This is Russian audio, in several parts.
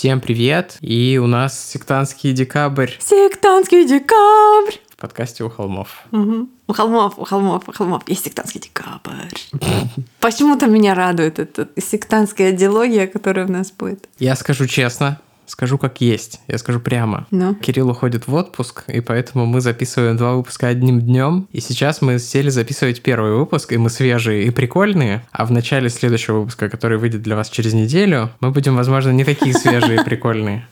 Всем привет! И у нас сектантский декабрь. Сектантский декабрь! В подкасте «У холмов». Угу. У холмов, у холмов, у холмов есть сектантский декабрь. Почему-то меня радует эта сектантская идеология, которая у нас будет. Я скажу честно, Скажу как есть, я скажу прямо. Ну? Кирилл уходит в отпуск, и поэтому мы записываем два выпуска одним днем. И сейчас мы сели записывать первый выпуск, и мы свежие и прикольные. А в начале следующего выпуска, который выйдет для вас через неделю, мы будем, возможно, не такие свежие и прикольные.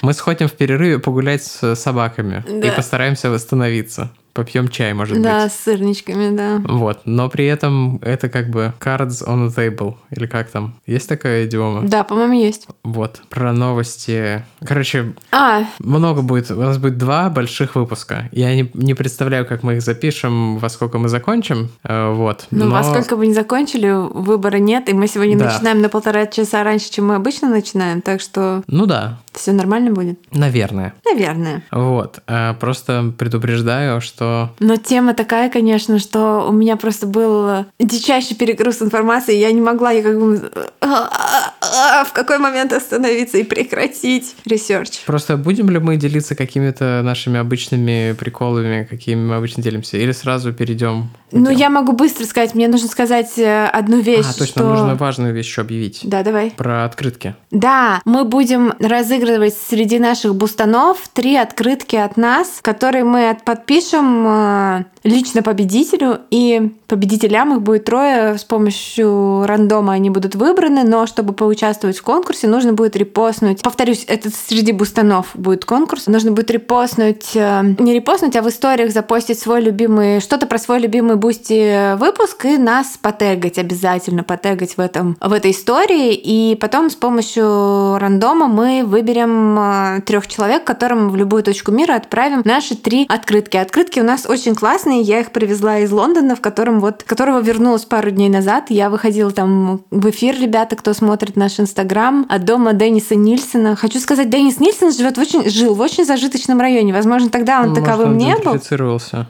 Мы сходим в перерыве погулять с собаками и постараемся восстановиться попьем чай, может да, быть. Да, с сырничками, да. Вот, но при этом это как бы cards on the table, или как там? Есть такая идиома? Да, по-моему, есть. Вот, про новости. Короче, а. много будет, у нас будет два больших выпуска. Я не, не представляю, как мы их запишем, во сколько мы закончим, э, вот. Ну, но... во сколько бы не закончили, выбора нет, и мы сегодня да. начинаем на полтора часа раньше, чем мы обычно начинаем, так что... Ну да. Все нормально будет? Наверное. Наверное. Вот, э, просто предупреждаю, что что... Но тема такая, конечно, что у меня просто был дичайший перегруз информации, я не могла, я как бы... В какой момент остановиться и прекратить research? Просто будем ли мы делиться какими-то нашими обычными приколами, какими мы обычно делимся, или сразу перейдем? Ну, я могу быстро сказать, мне нужно сказать э, одну вещь. А, точно, что... нужно важную вещь еще объявить. Да, давай. Про открытки. Да, мы будем разыгрывать среди наших бустанов три открытки от нас, которые мы подпишем Э, лично победителю, и победителям их будет трое, с помощью рандома они будут выбраны, но чтобы поучаствовать в конкурсе, нужно будет репостнуть, повторюсь, это среди бустанов будет конкурс, нужно будет репостнуть, э, не репостнуть, а в историях запостить свой любимый, что-то про свой любимый Boosty выпуск и нас потегать обязательно, потегать в, этом, в этой истории, и потом с помощью рандома мы выберем э, трех человек, которым в любую точку мира отправим наши три открытки. Открытки у нас очень классные. Я их привезла из Лондона, в котором вот, которого вернулась пару дней назад. Я выходила там в эфир, ребята, кто смотрит наш Инстаграм, от дома Денниса Нильсона. Хочу сказать, Деннис Нильсон живет в очень, жил в очень зажиточном районе. Возможно, тогда он Может, таковым он не был.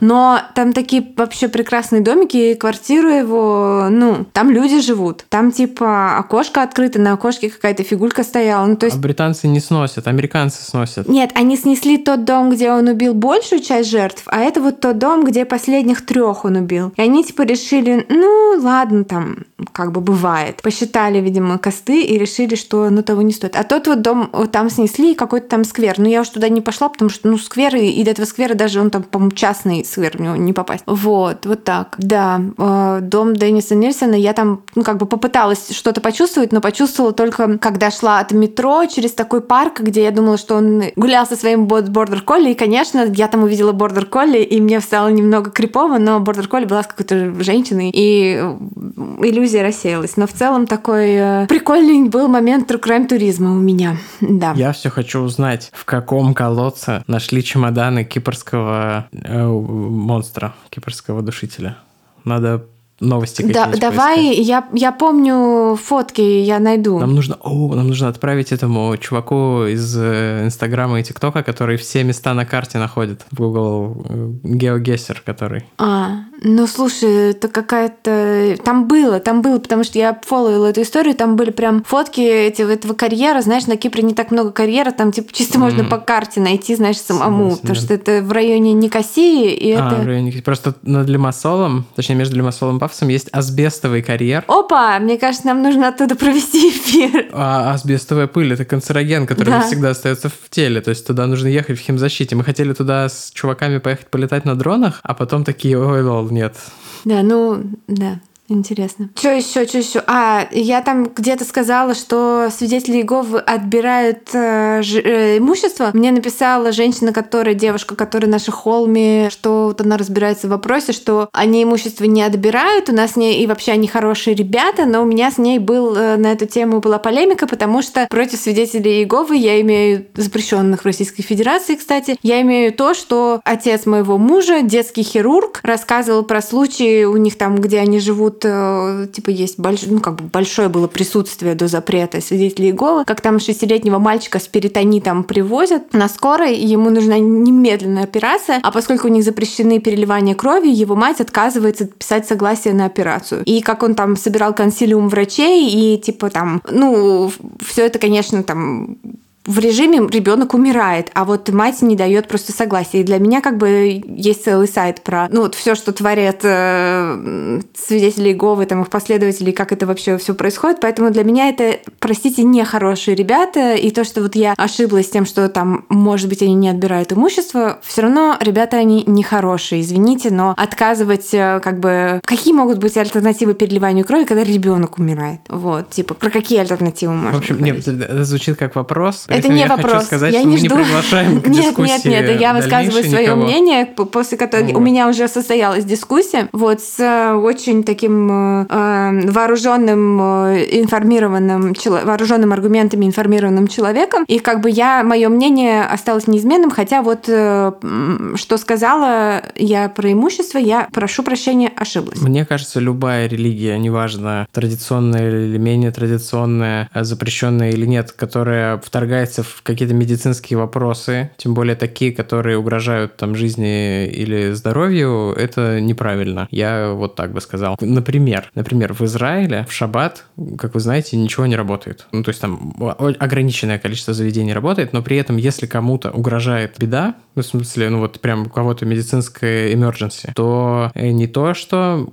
Но там такие вообще прекрасные домики, квартиру его, ну, там люди живут. Там типа окошко открыто, на окошке какая-то фигулька стояла. Ну, то есть... А британцы не сносят, американцы сносят. Нет, они снесли тот дом, где он убил большую часть жертв, а это вот тот дом, где последних трех он убил. И они типа решили, ну ладно, там как бы бывает. Посчитали, видимо, косты и решили, что ну того не стоит. А тот вот дом вот там снесли, какой-то там сквер. Но я уж туда не пошла, потому что, ну, сквер, и до этого сквера даже он там, по-моему, частный сквер, него не попасть. Вот, вот так. Да, э, дом Денниса Нильсона, я там, ну, как бы попыталась что-то почувствовать, но почувствовала только, когда шла от метро через такой парк, где я думала, что он гулял со своим бордер колли, и, конечно, я там увидела бордер колли, и мне стало немного крипово, но бордер колли была с какой-то женщиной, и иллюзия рассеялась. Но в целом такой э, прикольный был момент crime туризма у меня. Да. Я все хочу узнать, в каком колодце нашли чемоданы кипрского э, монстра, кипрского душителя. Надо новости да, Давай, я, я помню фотки, я найду. Нам нужно, о, нам нужно отправить этому чуваку из э, Инстаграма и ТикТока, который все места на карте находит Google GeoGuessr, э, который. А, ну слушай, это какая-то... Там было, там было, потому что я фолловила эту историю, там были прям фотки этого, этого карьера, знаешь, на Кипре не так много карьера, там типа чисто mm. можно по карте найти, знаешь, самому, потому что это в районе Никосии, и а, это... в районе Просто над Лимассолом, точнее, между Лимассолом и Пафосом есть асбестовый карьер. Опа! Мне кажется, нам нужно оттуда провести эфир. А асбестовая пыль — это канцероген, который да. всегда остается в теле. То есть туда нужно ехать в химзащите. Мы хотели туда с чуваками поехать полетать на дронах, а потом такие, ой, лол, нет. Да, ну, да. Интересно. Что еще, что еще? А, я там где-то сказала, что свидетели Иеговы отбирают э, э, имущество. Мне написала женщина, которая, девушка, которая на холме, что вот она разбирается в вопросе, что они имущество не отбирают, у нас с ней и вообще они хорошие ребята, но у меня с ней был э, на эту тему была полемика, потому что против свидетелей Иеговы я имею запрещенных в Российской Федерации, кстати, я имею то, что отец моего мужа, детский хирург, рассказывал про случаи у них там, где они живут тут э, типа есть больш... ну, как бы большое было присутствие до запрета свидетелей Иеговы, как там шестилетнего мальчика с перитонитом привозят на скорой, и ему нужна немедленная операция, а поскольку у них запрещены переливания крови, его мать отказывается писать согласие на операцию. И как он там собирал консилиум врачей, и типа там, ну, все это, конечно, там в режиме ребенок умирает, а вот мать не дает просто согласия. И для меня как бы есть целый сайт про ну вот все, что творят э, свидетели Иеговы, там их последователи, как это вообще все происходит. Поэтому для меня это, простите, не хорошие ребята. И то, что вот я ошиблась тем, что там, может быть, они не отбирают имущество, все равно ребята они не хорошие, извините, но отказывать э, как бы какие могут быть альтернативы переливанию крови, когда ребенок умирает? Вот, типа, про какие альтернативы можно В общем, говорить? нет, это звучит как вопрос, это Поэтому не я вопрос. Хочу сказать, я не жду. не приглашаем к нет, нет, нет, я высказываю свое никого. мнение, после которого Вот. у меня уже состоялась дискуссия, вот с э, очень таким э, вооруженным, э, информированным, вооруженным аргументами информированным человеком, и как бы я, мое мнение осталось неизменным, хотя вот э, что сказала я про имущество, я прошу прощения, ошиблась. Мне кажется, любая религия, неважно, традиционная или менее традиционная, э, запрещенная или нет, которая вторгается в какие-то медицинские вопросы, тем более такие, которые угрожают там жизни или здоровью, это неправильно. Я вот так бы сказал. Например, например, в Израиле в шаббат, как вы знаете, ничего не работает. Ну, то есть там ограниченное количество заведений работает, но при этом, если кому-то угрожает беда, ну, в смысле, ну вот прям у кого-то медицинская emergency, то э, не то, что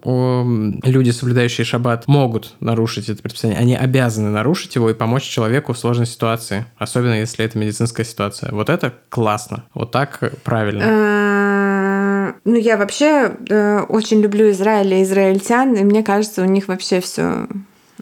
люди, соблюдающие шаббат, могут нарушить это предписание, они обязаны нарушить его и помочь человеку в сложной ситуации, особенно если это медицинская ситуация. Вот это классно, вот так правильно. Э, Ну, я вообще э, очень люблю Израиль и израильтян, и мне кажется, у них вообще все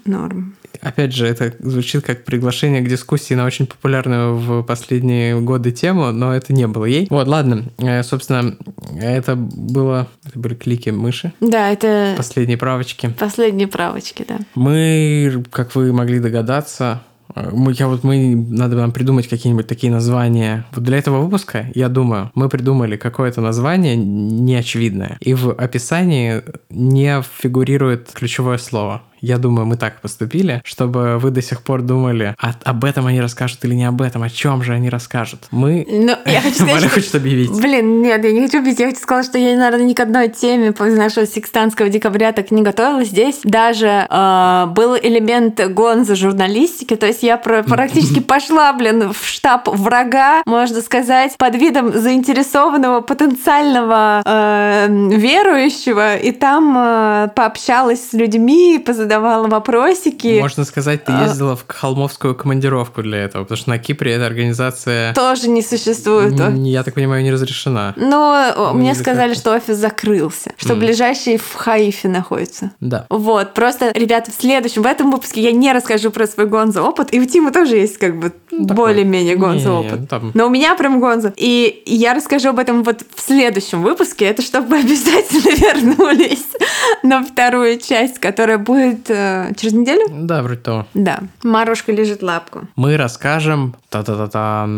норм. Опять же, это звучит как приглашение к дискуссии на очень популярную в последние годы тему, но это не было ей. Вот, ладно. Э, Собственно, это было... Это были клики мыши. Да, это Последние правочки. последние правочки, да. Мы, как вы могли догадаться, мы, я вот мы надо нам придумать какие-нибудь такие названия. Вот для этого выпуска, я думаю, мы придумали какое-то название неочевидное. И в описании не фигурирует ключевое слово. Я думаю, мы так поступили, чтобы вы до сих пор думали, а об этом они расскажут или не об этом, о чем же они расскажут. Мы... Ну, я хочу сказать, Валя что- хочет объявить. Блин, нет, я не хочу бить. Я хочу сказать, что я, наверное, ни к одной теме после нашего секстанского декабря так не готовилась. Здесь даже э, был элемент гонза журналистики. То есть я про- практически пошла, блин, в штаб врага, можно сказать, под видом заинтересованного потенциального э, верующего. И там э, пообщалась с людьми, позадавала вопросики. Можно сказать, ты А. ездила в холмовскую командировку для этого, потому что на Кипре эта организация, Тоже не существует. я так понимаю, не разрешена. Но Ну, мне или сказали, как-то. что офис закрылся, что М. ближайший в Хаифе находится. Да. Вот, просто, ребята, в следующем, в этом выпуске я не расскажу про свой гонзо опыт, и у Тима тоже есть как бы Ну, более-менее гонзо опыт. там- Но у меня прям гонзо. И я расскажу об этом вот в следующем выпуске, это чтобы обязательно вернулись на вторую часть, которая будет э, через неделю. Да, вроде того. Да, Марушка лежит лапку. Мы расскажем та-та-та-та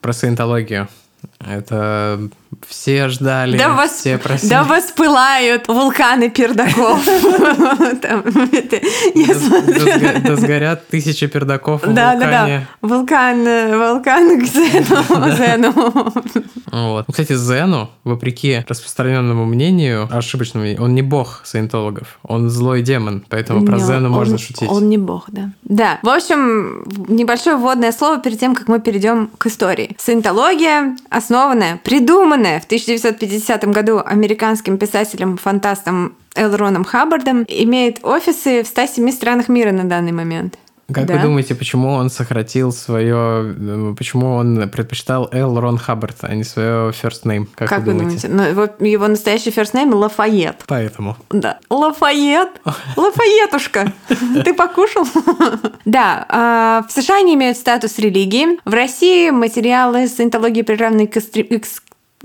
про саентологию. Это все ждали, Да вас, все просили. да воспылают вулканы пердаков. Да- сгорят тысячи пердаков в Да, да, да. Вулкан, э, вулкан к Зену. Вот. Ну, Кстати, Зену, вопреки распространенному мнению, ошибочному он не бог саентологов, он злой демон, поэтому про Зену можно шутить. Он не бог, да. Да. В общем, небольшое вводное слово перед тем, как мы перейдем к истории. Саентология, основанная, придуманная в 1950 году американским писателем-фантастом Эл Роном Хаббардом, имеет офисы в 107 странах мира на данный момент. Как Да. вы думаете, почему он сократил свое... э, Почему он предпочитал Эл Рон Хаббард, а не свое first name? Как, Как, вы думаете? Ну, его, его настоящий first name Лафайет. Поэтому. Да. Лафайет. Лафайетушка. Ты покушал? Да. а, В США они имеют статус религии. В России материалы саентологии приравнены к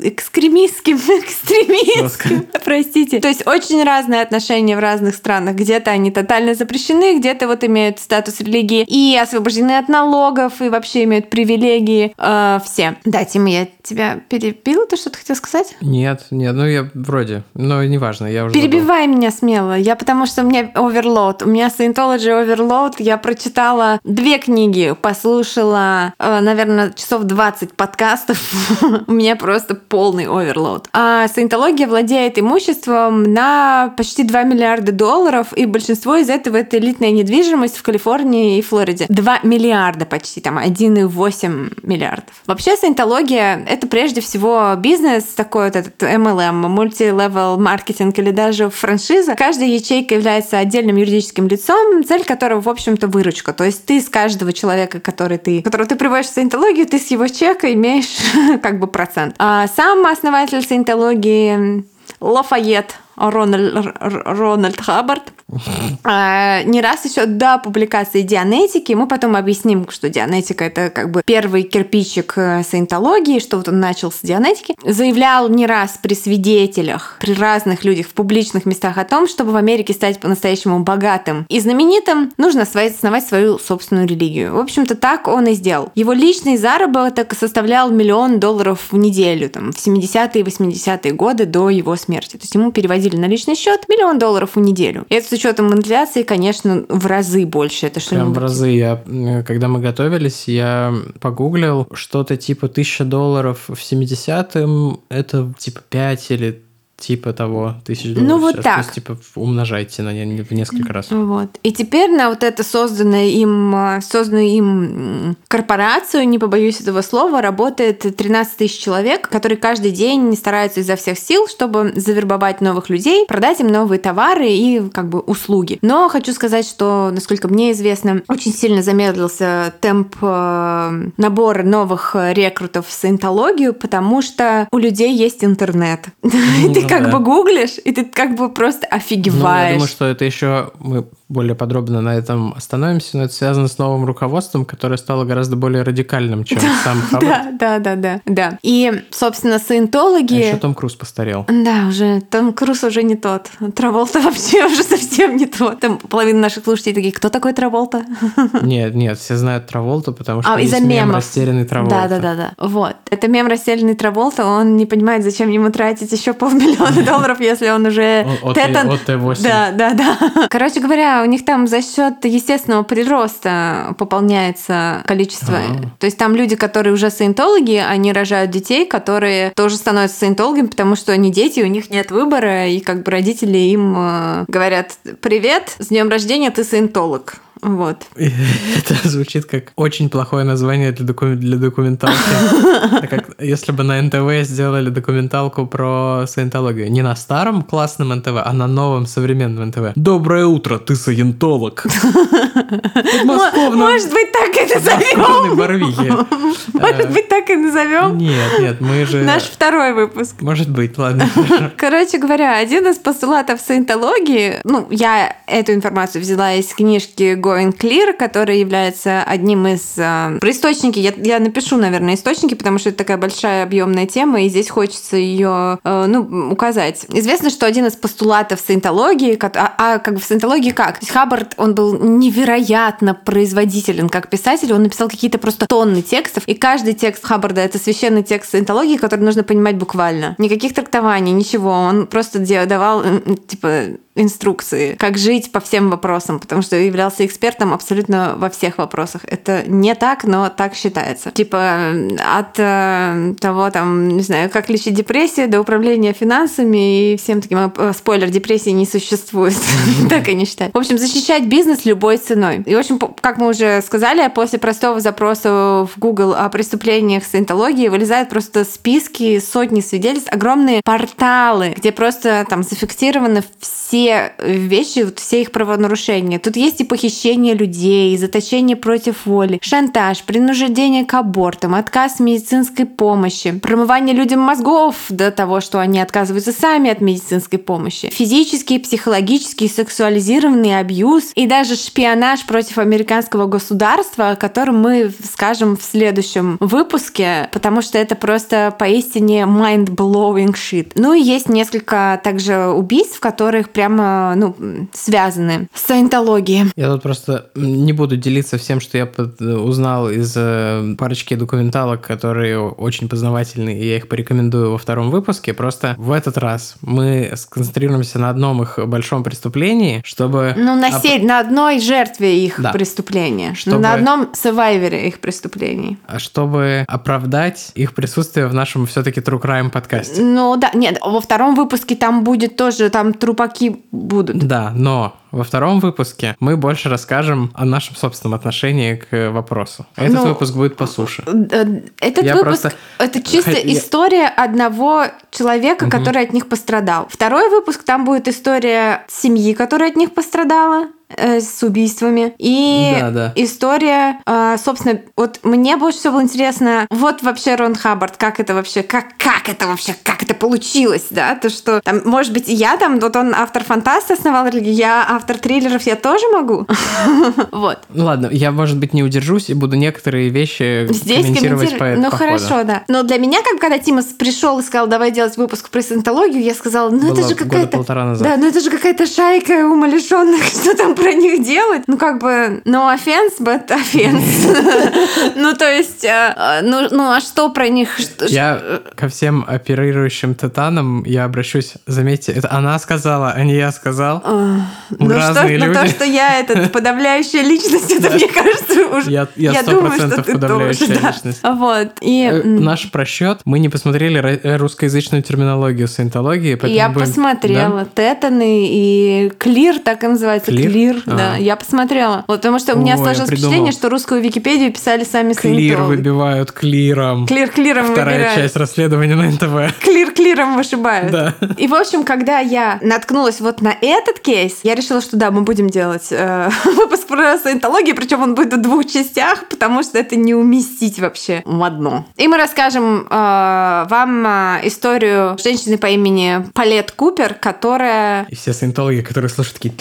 экстремистским, экстремистским, простите. То есть очень разные отношения в разных странах. Где-то они тотально запрещены, где-то вот имеют статус религии и освобождены от налогов, и вообще имеют привилегии э, все. Да, Тима, я тебя перебила, ты что-то хотел сказать? Нет, нет, ну я вроде, но неважно, я уже забыл. Перебивай меня смело. Я потому что у меня оверлоуд. У меня Scientology Overload. Я прочитала две книги, послушала, э, наверное, часов 20 подкастов. у меня просто полный оверлоуд. А Саентология владеет имуществом на почти 2 миллиарда долларов, и большинство из этого это элитная недвижимость в Калифорнии и Флориде. 2 миллиарда почти, там 1,8 миллиардов. Вообще Саентология — это прежде всего бизнес, такой вот этот MLM, multi-level маркетинг или даже франшиза. Каждая ячейка является отдельным юридическим лицом, цель которого, в общем-то, выручка. То есть ты с каждого человека, который ты, которого ты приводишь в саентологию, ты с его чека имеешь как бы процент. А сам основатель саентологии Лафайет Рональд, Рональд Хаббард. А, Не раз еще до публикации Дианетики, мы потом объясним, что Дианетика это как бы первый кирпичик э, саентологии, что вот он начал с Дианетики, заявлял не раз при свидетелях, при разных людях в публичных местах о том, чтобы в Америке стать по-настоящему богатым и знаменитым, нужно основать свою собственную религию. В общем-то, так он и сделал. Его личный заработок составлял миллион долларов в неделю, там, в 70-е и 80-е годы до его смерти. То есть ему переводили на личный счет миллион долларов в неделю. И это с учетом инфляции, конечно, в разы больше. Это Прям что-нибудь... в разы. Я, м, когда мы готовились, я погуглил что-то типа 1000 долларов в 70-м, это типа 5 или типа того, тысяч долларов. Ну, вот сейчас. так. То есть, типа, умножайте на в несколько раз. Вот. И теперь на вот эту созданную им, э, созданную им корпорацию, не побоюсь этого слова, работает 13 тысяч человек, которые каждый день стараются изо всех сил, чтобы завербовать новых людей, продать им новые товары и как бы услуги. Но хочу сказать, что, насколько мне известно, очень сильно замедлился темп э, набора новых рекрутов в саентологию, потому что у людей есть интернет. Ну как да. бы гуглишь, и ты как бы просто Ну, я офигеваешь. думаю, что это еще мы более подробно на этом остановимся, но это связано с новым руководством, которое стало гораздо более радикальным, чем сам Хаббард. Да, да, да, да, да. И, собственно, А саентологи... еще Том Круз постарел. Да, уже Том Круз уже не тот. Траволта вообще уже совсем не тот. Там половина наших слушателей такие, кто такой Траволта? Нет, нет, все знают Траволту, потому что А, из-за мем мемов. «Растерянный Траволта». Да, да, да, да. Вот. Это мем растерянный Траволта, он не понимает, зачем ему тратить еще полмиллиона долларов, если он уже от Т8. Да, да, да. Короче говоря, у них там за счет естественного прироста пополняется количество. А. То есть там люди, которые уже саентологи, они рожают детей, которые тоже становятся саентологами, потому что они дети, у них нет выбора, и как бы родители им э, говорят: Привет, с днем рождения, ты саентолог. Вот. И Это звучит как очень плохое название для, доку- для документалки. Как если бы на НТВ сделали документалку про саентологию. Не на старом классном НТВ, а на новом современном НТВ. Доброе утро, ты саентолог. Может быть, так и назовем. Может быть, так и назовем. Нет, нет, мы же... Наш второй выпуск. Может быть, ладно. Короче говоря, один из постулатов саентологии, ну, я эту информацию взяла из книжки Going Clear, которая является одним из... э, про источники, я, я напишу, наверное, источники, потому что это такая большая объемная тема, и здесь хочется ее, э, ну, указать. Известно, что один из постулатов саентологии, а, а как бы в саентологии как? Хаббард, он был невероятно производителен как писатель, он написал какие-то просто тонны текстов, и каждый текст Хаббарда — это священный текст саентологии, который нужно понимать буквально. Никаких трактований, ничего. Он просто давал, типа, инструкции, как жить по всем вопросам, потому что являлся экспертом абсолютно во всех вопросах. Это не так, но так считается. Типа от э, того, там, не знаю, как лечить депрессию до управления финансами и всем таким. э, Спойлер, депрессии не существует. Так они считают. В общем, защищать бизнес любой ценой. И, в общем, как мы уже сказали, после простого запроса в Google о преступлениях саентологии вылезают просто списки, сотни свидетельств, огромные порталы, где просто там зафиксированы все вещи, вот все их правонарушения. Тут есть и похищение людей, и заточение против воли, шантаж, принуждение к абортам, отказ медицинской помощи, промывание людям мозгов до того, что они отказываются сами от медицинской помощи, физический, психологический, сексуализированный абьюз и даже шпионаж против американского государства, о котором мы скажем в следующем выпуске, потому что это просто поистине mind-blowing shit. Ну и есть несколько также убийств, которых прямо ну, связаны с саентологией. Я тут просто не буду делиться всем, что я под, узнал из э, парочки документалок, которые очень познавательные, и я их порекомендую во втором выпуске. Просто в этот раз мы сконцентрируемся на одном их большом преступлении, чтобы... Ну, на, оп... на одной жертве их да. преступления, чтобы... на одном савайвере их преступлений. А чтобы оправдать их присутствие в нашем все-таки True Crime подкасте. Ну да, нет, во втором выпуске там будет тоже, там трупаки будут. Да, но во втором выпуске мы больше расскажем о нашем собственном отношении к вопросу. Этот ну, выпуск будет по суше. Э, этот Я выпуск просто... это чисто Я... история одного человека, угу. который от них пострадал. Второй выпуск там будет история семьи, которая от них пострадала э, с убийствами. И да, да. история, э, собственно, вот мне больше всего было интересно, вот вообще Рон Хаббард, как это вообще, как, как это вообще, как это получилось, да, то, что там, может быть, я там, вот он автор фантаста основал я автор триллеров, я тоже могу. Вот. Ну ладно, я, может быть, не удержусь и буду некоторые вещи Здесь комментировать по Ну хорошо, да. Но для меня, как когда Тимас пришел и сказал, давай делать выпуск про синтологию, я сказала, ну это же какая-то... Да, ну это же какая-то шайка умалишенных, что там про них делать. Ну, как бы, no offense, but offense. ну, то есть, э, ну, ну, а что про них? Я ко всем оперирующим титанам, я обращусь, заметьте, это она сказала, а не я сказал. Ну. Ну, то, что я этот подавляющая личность, это, мне кажется, уже... Я, что ты подавляющая личность. Вот. И... Э, наш просчет, мы не посмотрели э, русскоязычную терминологию саентологии, Я посмотрела. Тетаны и клир, так и называется. Клир Клир, а. да, я посмотрела. Вот потому что у меня О, сложилось впечатление, что русскую Википедию писали сами Клир выбивают клиром. Клир клиром Вторая выбирают. часть расследования на НТВ. Клир клиром вышибают. Да. И, в общем, когда я наткнулась вот на этот кейс, я решила, что да, мы будем делать э, выпуск про саентологию, причем он будет в двух частях, потому что это не уместить вообще в одно. И мы расскажем э, вам э, историю женщины по имени Палет Купер, которая... И все саентологи, которые слушают, такие,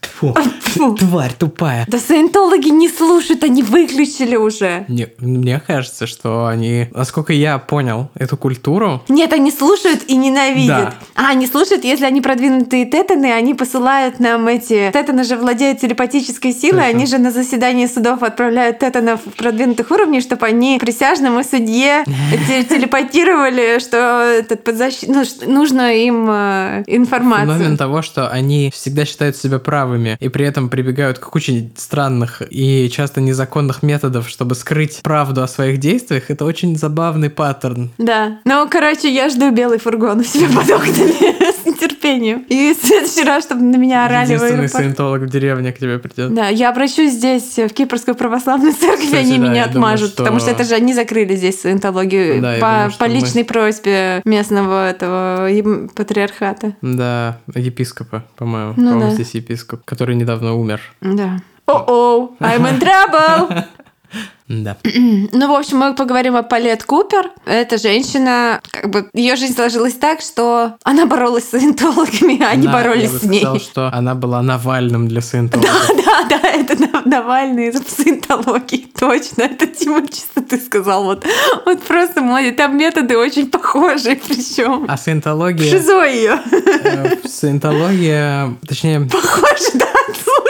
тьфу, тьфу, Фу. Тварь тупая. Да саентологи не слушают, они выключили уже. Не, мне кажется, что они, насколько я понял эту культуру... Нет, они слушают и ненавидят. Да. А, они слушают, если они продвинутые тетаны, они посылают нам эти... Тетаны же владеют телепатической силой, они же на заседании судов отправляют тетанов продвинутых уровней, чтобы они присяжному судье телепатировали, что этот подзащит... ну, нужно им э, информацию. Феномен того, что они всегда считают себя правыми, и при этом прибегают к очень странных и часто незаконных методов, чтобы скрыть правду о своих действиях, это очень забавный паттерн. Да. Ну, короче, я жду белый фургон у себя под окнами с нетерпением. И в следующий раз, чтобы на меня орали Единственный саентолог в деревне к тебе придет. Да, я обращусь здесь, в Кипрскую православную церковь, Кстати, они да, меня отмажут, думаю, что... потому что это же они закрыли здесь саентологию да, по, думаю, по личной мы... просьбе местного этого патриархата. Да, епископа, по-моему. Ну, по-моему, да. здесь епископ, который недавно умер. Да. О-о, I'm in trouble! Да. Ну, в общем, мы поговорим о Палет Купер. Эта женщина, как бы, ее жизнь сложилась так, что она боролась с саентологами, а они боролись я с ней. сказал, что она была Навальным для саентологов. Да, да, да, это Навальный из саентологии, точно. Это, Тима, чисто ты сказал. Вот, вот просто молодец. Там методы очень похожие, причем. А саентология... Шизо ее. Э, саентология, точнее... Похоже, да,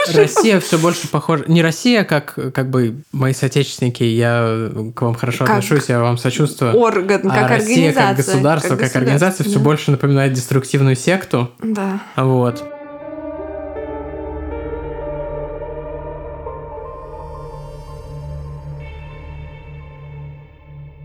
слушай. Россия все больше похожа... Не Россия, как, как бы мои соотечественники, я к вам хорошо как отношусь, я вам сочувствую. Орган, а как Россия организация. как государство, как, как организация, все больше напоминает деструктивную секту. Да. Вот.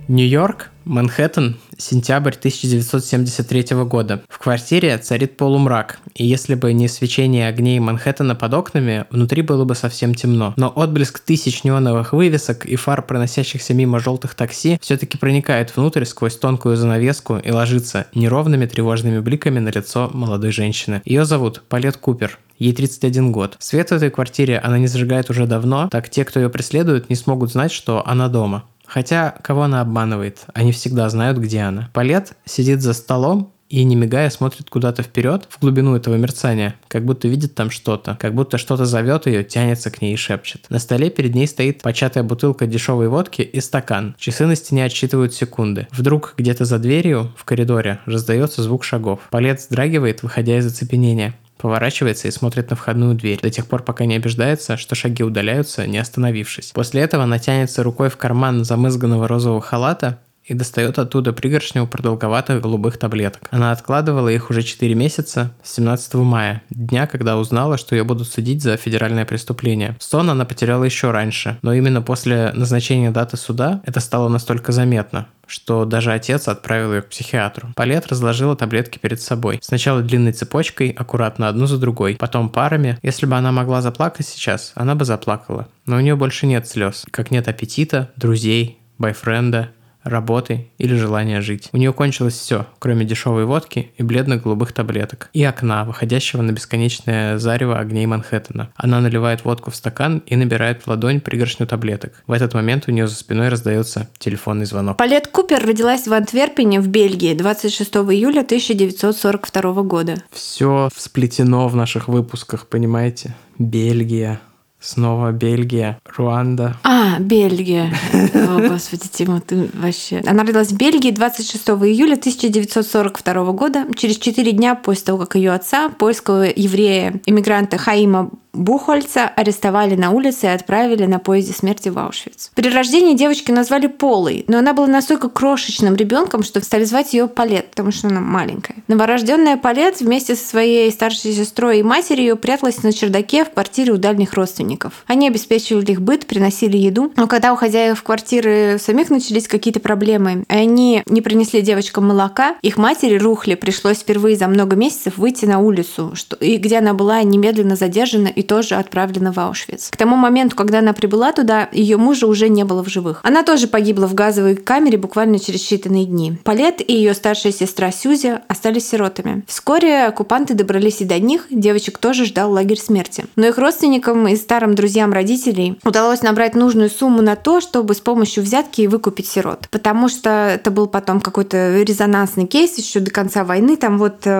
Нью-Йорк, Манхэттен, сентябрь 1973 года. В квартире царит полумрак, и если бы не свечение огней Манхэттена под окнами, внутри было бы совсем темно. Но отблеск тысяч неоновых вывесок и фар, проносящихся мимо желтых такси, все-таки проникает внутрь сквозь тонкую занавеску и ложится неровными тревожными бликами на лицо молодой женщины. Ее зовут Палет Купер. Ей 31 год. Свет в этой квартире она не зажигает уже давно, так те, кто ее преследует, не смогут знать, что она дома. Хотя, кого она обманывает? Они всегда знают, где она. Палет сидит за столом и, не мигая, смотрит куда-то вперед, в глубину этого мерцания, как будто видит там что-то, как будто что-то зовет ее, тянется к ней и шепчет. На столе перед ней стоит початая бутылка дешевой водки и стакан. Часы на стене отсчитывают секунды. Вдруг где-то за дверью, в коридоре, раздается звук шагов. Палет вздрагивает, выходя из оцепенения поворачивается и смотрит на входную дверь, до тех пор, пока не убеждается, что шаги удаляются, не остановившись. После этого она тянется рукой в карман замызганного розового халата и достает оттуда пригоршню продолговатых голубых таблеток. Она откладывала их уже 4 месяца с 17 мая, дня, когда узнала, что ее будут судить за федеральное преступление. Сон она потеряла еще раньше, но именно после назначения даты суда это стало настолько заметно, что даже отец отправил ее к психиатру. Палет разложила таблетки перед собой. Сначала длинной цепочкой, аккуратно одну за другой, потом парами. Если бы она могла заплакать сейчас, она бы заплакала. Но у нее больше нет слез, как нет аппетита, друзей, бойфренда, работы или желания жить. У нее кончилось все, кроме дешевой водки и бледно-голубых таблеток, и окна, выходящего на бесконечное зарево огней Манхэттена. Она наливает водку в стакан и набирает в ладонь пригоршню таблеток. В этот момент у нее за спиной раздается телефонный звонок. Палет Купер родилась в Антверпене в Бельгии 26 июля 1942 года. Все всплетено в наших выпусках, понимаете? Бельгия, Снова Бельгия, Руанда. А, Бельгия. О, господи, Тима, ты вообще... Она родилась в Бельгии 26 июля 1942 года, через четыре дня после того, как ее отца, польского еврея-иммигранта Хаима Бухольца арестовали на улице и отправили на поезде смерти в Аушвиц. При рождении девочки назвали Полой, но она была настолько крошечным ребенком, что стали звать ее Палет, потому что она маленькая. Новорожденная Палет вместе со своей старшей сестрой и матерью пряталась на чердаке в квартире у дальних родственников. Они обеспечивали их быт, приносили еду, но когда у хозяев квартиры самих начались какие-то проблемы, они не принесли девочкам молока, их матери Рухли пришлось впервые за много месяцев выйти на улицу, что, и где она была немедленно задержана и тоже отправлена в Аушвиц. К тому моменту, когда она прибыла туда, ее мужа уже не было в живых. Она тоже погибла в газовой камере буквально через считанные дни. Палет и ее старшая сестра Сюзи остались сиротами. Вскоре оккупанты добрались и до них, девочек тоже ждал лагерь смерти. Но их родственникам и старым друзьям родителей удалось набрать нужную сумму на то, чтобы с помощью взятки выкупить сирот. Потому что это был потом какой-то резонансный кейс еще до конца войны. Там вот э,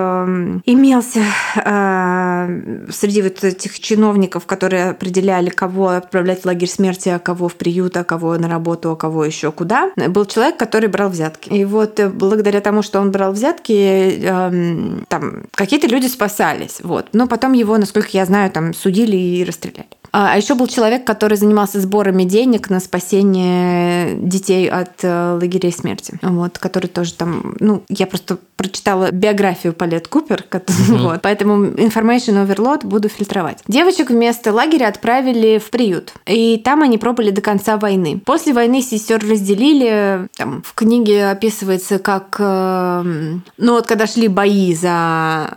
имелся э, среди вот этих чиновников, которые определяли, кого отправлять в лагерь смерти, а кого в приют, а кого на работу, а кого еще куда, был человек, который брал взятки. И вот э, благодаря тому, что он брал взятки, эм, там какие-то люди спасались. Вот. Но потом его, насколько я знаю, там судили и расстреляли. А, а еще был человек, который занимался сборами денег на спасение детей от э, лагерей смерти. Вот, который тоже там, ну, я просто прочитала биографию Палет Купер, mm-hmm. вот, поэтому information overload буду фильтровать. Девочек вместо лагеря отправили в приют, и там они пробыли до конца войны. После войны сестер разделили, там в книге описывается, как, э, ну вот когда шли бои за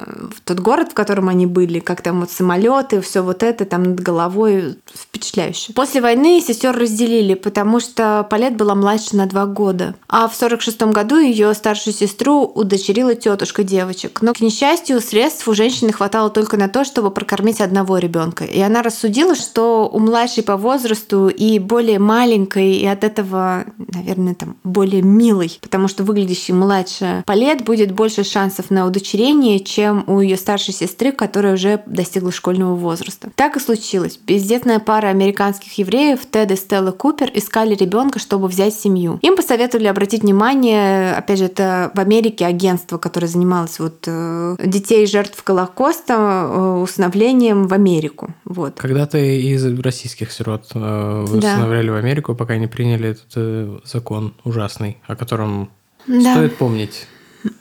тот город, в котором они были, как там вот самолеты, все вот это там над головой впечатляюще. После войны сестер разделили, потому что Палет была младше на два года, а в 46 году ее старшую сестру удочерили удочерила тетушка девочек. Но, к несчастью, средств у женщины хватало только на то, чтобы прокормить одного ребенка. И она рассудила, что у младшей по возрасту и более маленькой, и от этого, наверное, там более милой, потому что выглядящей младше по лет будет больше шансов на удочерение, чем у ее старшей сестры, которая уже достигла школьного возраста. Так и случилось. Бездетная пара американских евреев Тед и Стелла Купер искали ребенка, чтобы взять семью. Им посоветовали обратить внимание, опять же, это в Америке агент агентство, которое занималось вот э, детей жертв Голокоста э, усыновлением в Америку. Вот. Когда-то из российских сирот э, усыновляли да. в Америку, пока не приняли этот закон ужасный, о котором да. стоит помнить.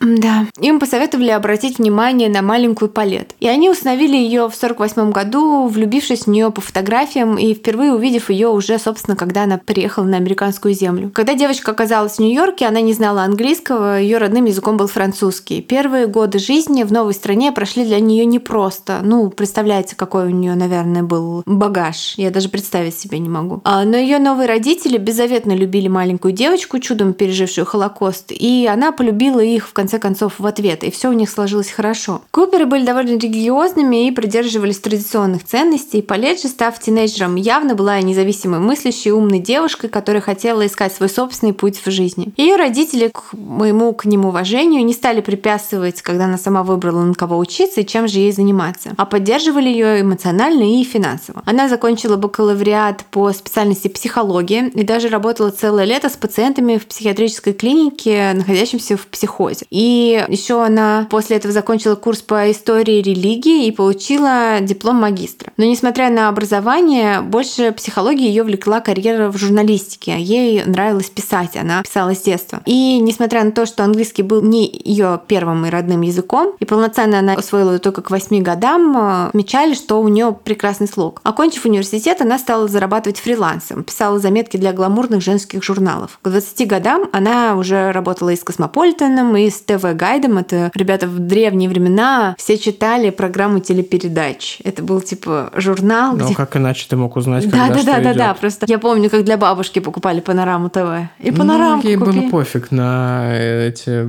Да. Им посоветовали обратить внимание на маленькую Палет. И они установили ее в 48 году, влюбившись в нее по фотографиям и впервые увидев ее уже, собственно, когда она приехала на американскую землю. Когда девочка оказалась в Нью-Йорке, она не знала английского, ее родным языком был французский. Первые годы жизни в новой стране прошли для нее непросто. Ну, представляете, какой у нее, наверное, был багаж. Я даже представить себе не могу. А, но ее новые родители беззаветно любили маленькую девочку, чудом пережившую Холокост, и она полюбила их в конце концов в ответ, и все у них сложилось хорошо. Куперы были довольно религиозными и придерживались традиционных ценностей. Палет став тинейджером, явно была независимой мыслящей, умной девушкой, которая хотела искать свой собственный путь в жизни. Ее родители, к моему к ним уважению, не стали препятствовать, когда она сама выбрала, на кого учиться и чем же ей заниматься, а поддерживали ее эмоционально и финансово. Она закончила бакалавриат по специальности психология и даже работала целое лето с пациентами в психиатрической клинике, находящимся в психозе. И еще она после этого закончила курс по истории религии и получила диплом магистра. Но несмотря на образование, больше психологии ее влекла карьера в журналистике. Ей нравилось писать, она писала с детства. И несмотря на то, что английский был не ее первым и родным языком, и полноценно она освоила его только к 8 годам, отмечали, что у нее прекрасный слог. Окончив университет, она стала зарабатывать фрилансом, писала заметки для гламурных женских журналов. К 20 годам она уже работала и с Космополитеном, и с TV Guide-ом. Это ребята в древние времена все читали программу телепередач. Это был типа журнал. Ну, где... как иначе ты мог узнать, Да, когда да, что да, да, да. Просто я помню, как для бабушки покупали панораму ТВ. И панораму ну, ей было пофиг на эти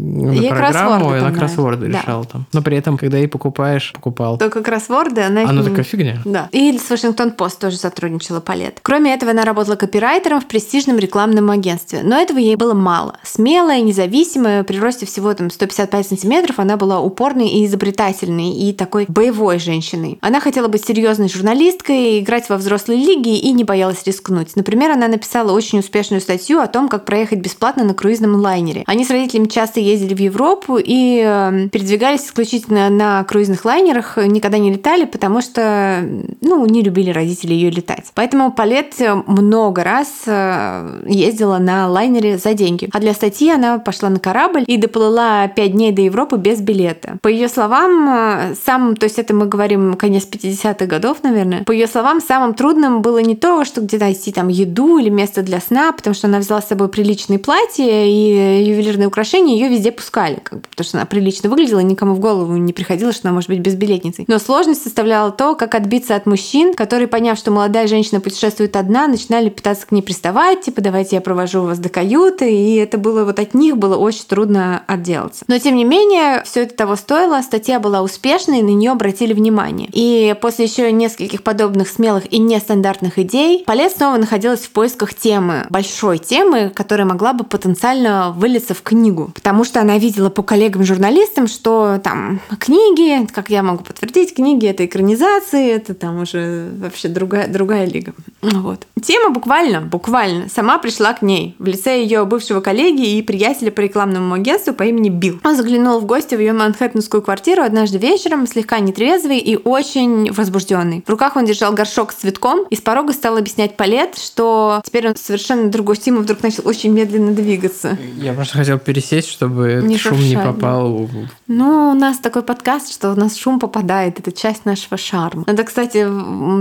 на Ей программу, кроссворды и на там кроссворды нравятся. решал там. Но при этом, когда ей покупаешь, покупал. Только кроссворды, она... не- такая фигня. Да. И с Вашингтон Пост тоже сотрудничала Палет. Кроме этого, она работала копирайтером в престижном рекламном агентстве. Но этого ей было мало. Смелая, независимая, при росте всего там 155 сантиметров, она была упорной и изобретательной, и такой боевой женщиной. Она хотела быть серьезной журналисткой, играть во взрослой лиге и не боялась рискнуть. Например, она написала очень успешную статью о том, как проехать бесплатно на круизном лайнере. Они с родителями часто ездили в Европу и э, передвигались исключительно на круизных лайнерах, никогда не летали, потому что, ну, не любили родители ее летать. Поэтому Палет много раз э, ездила на лайнере за деньги. А для статьи она пошла на корабль и доплыла 5 дней до Европы без билета. По ее словам, э, самым, то есть это мы говорим конец 50-х годов, наверное, по ее словам, самым трудным было не то, что где-то найти там еду или место для сна, потому что она взяла с собой приличные платья и ювелирные украшения, ее везде пускали, как бы, потому что она прилично выглядела, никому в голову не приходило, что она может быть безбилетницей. Но сложность составляла то, как отбиться от мужчин, которые, поняв, что молодая женщина путешествует одна, начинали пытаться к ней приставать, типа, давайте я провожу вас до каюты, и это было вот от них было очень трудно отделаться. Но, тем не менее, все это того стоило, статья была успешной, на нее обратили внимание. И после еще нескольких подобных смелых и нестандартных идей, Палет снова находилась в поисках темы, большой темы, которая могла бы потенциально вылиться в книгу. Потому что она видела по коллегам-журналистам, что там книги, как я могу подтвердить, книги это экранизации, это там уже вообще другая, другая лига. Ну Вот. Тема буквально, буквально сама пришла к ней в лице ее бывшего коллеги и приятеля по рекламному агентству по имени Билл. Он заглянул в гости в ее манхэттенскую квартиру однажды вечером, слегка нетрезвый и очень возбужденный. В руках он держал горшок с цветком и с порога стал объяснять Палет, что теперь он совершенно другой Тима вдруг начал очень медленно двигаться. Я просто хотел пересесть, чтобы Не шум не шуршать, да. попал. Ну, у нас такой подкаст, что у нас шум попадает. Это часть нашего шарма. Надо, кстати,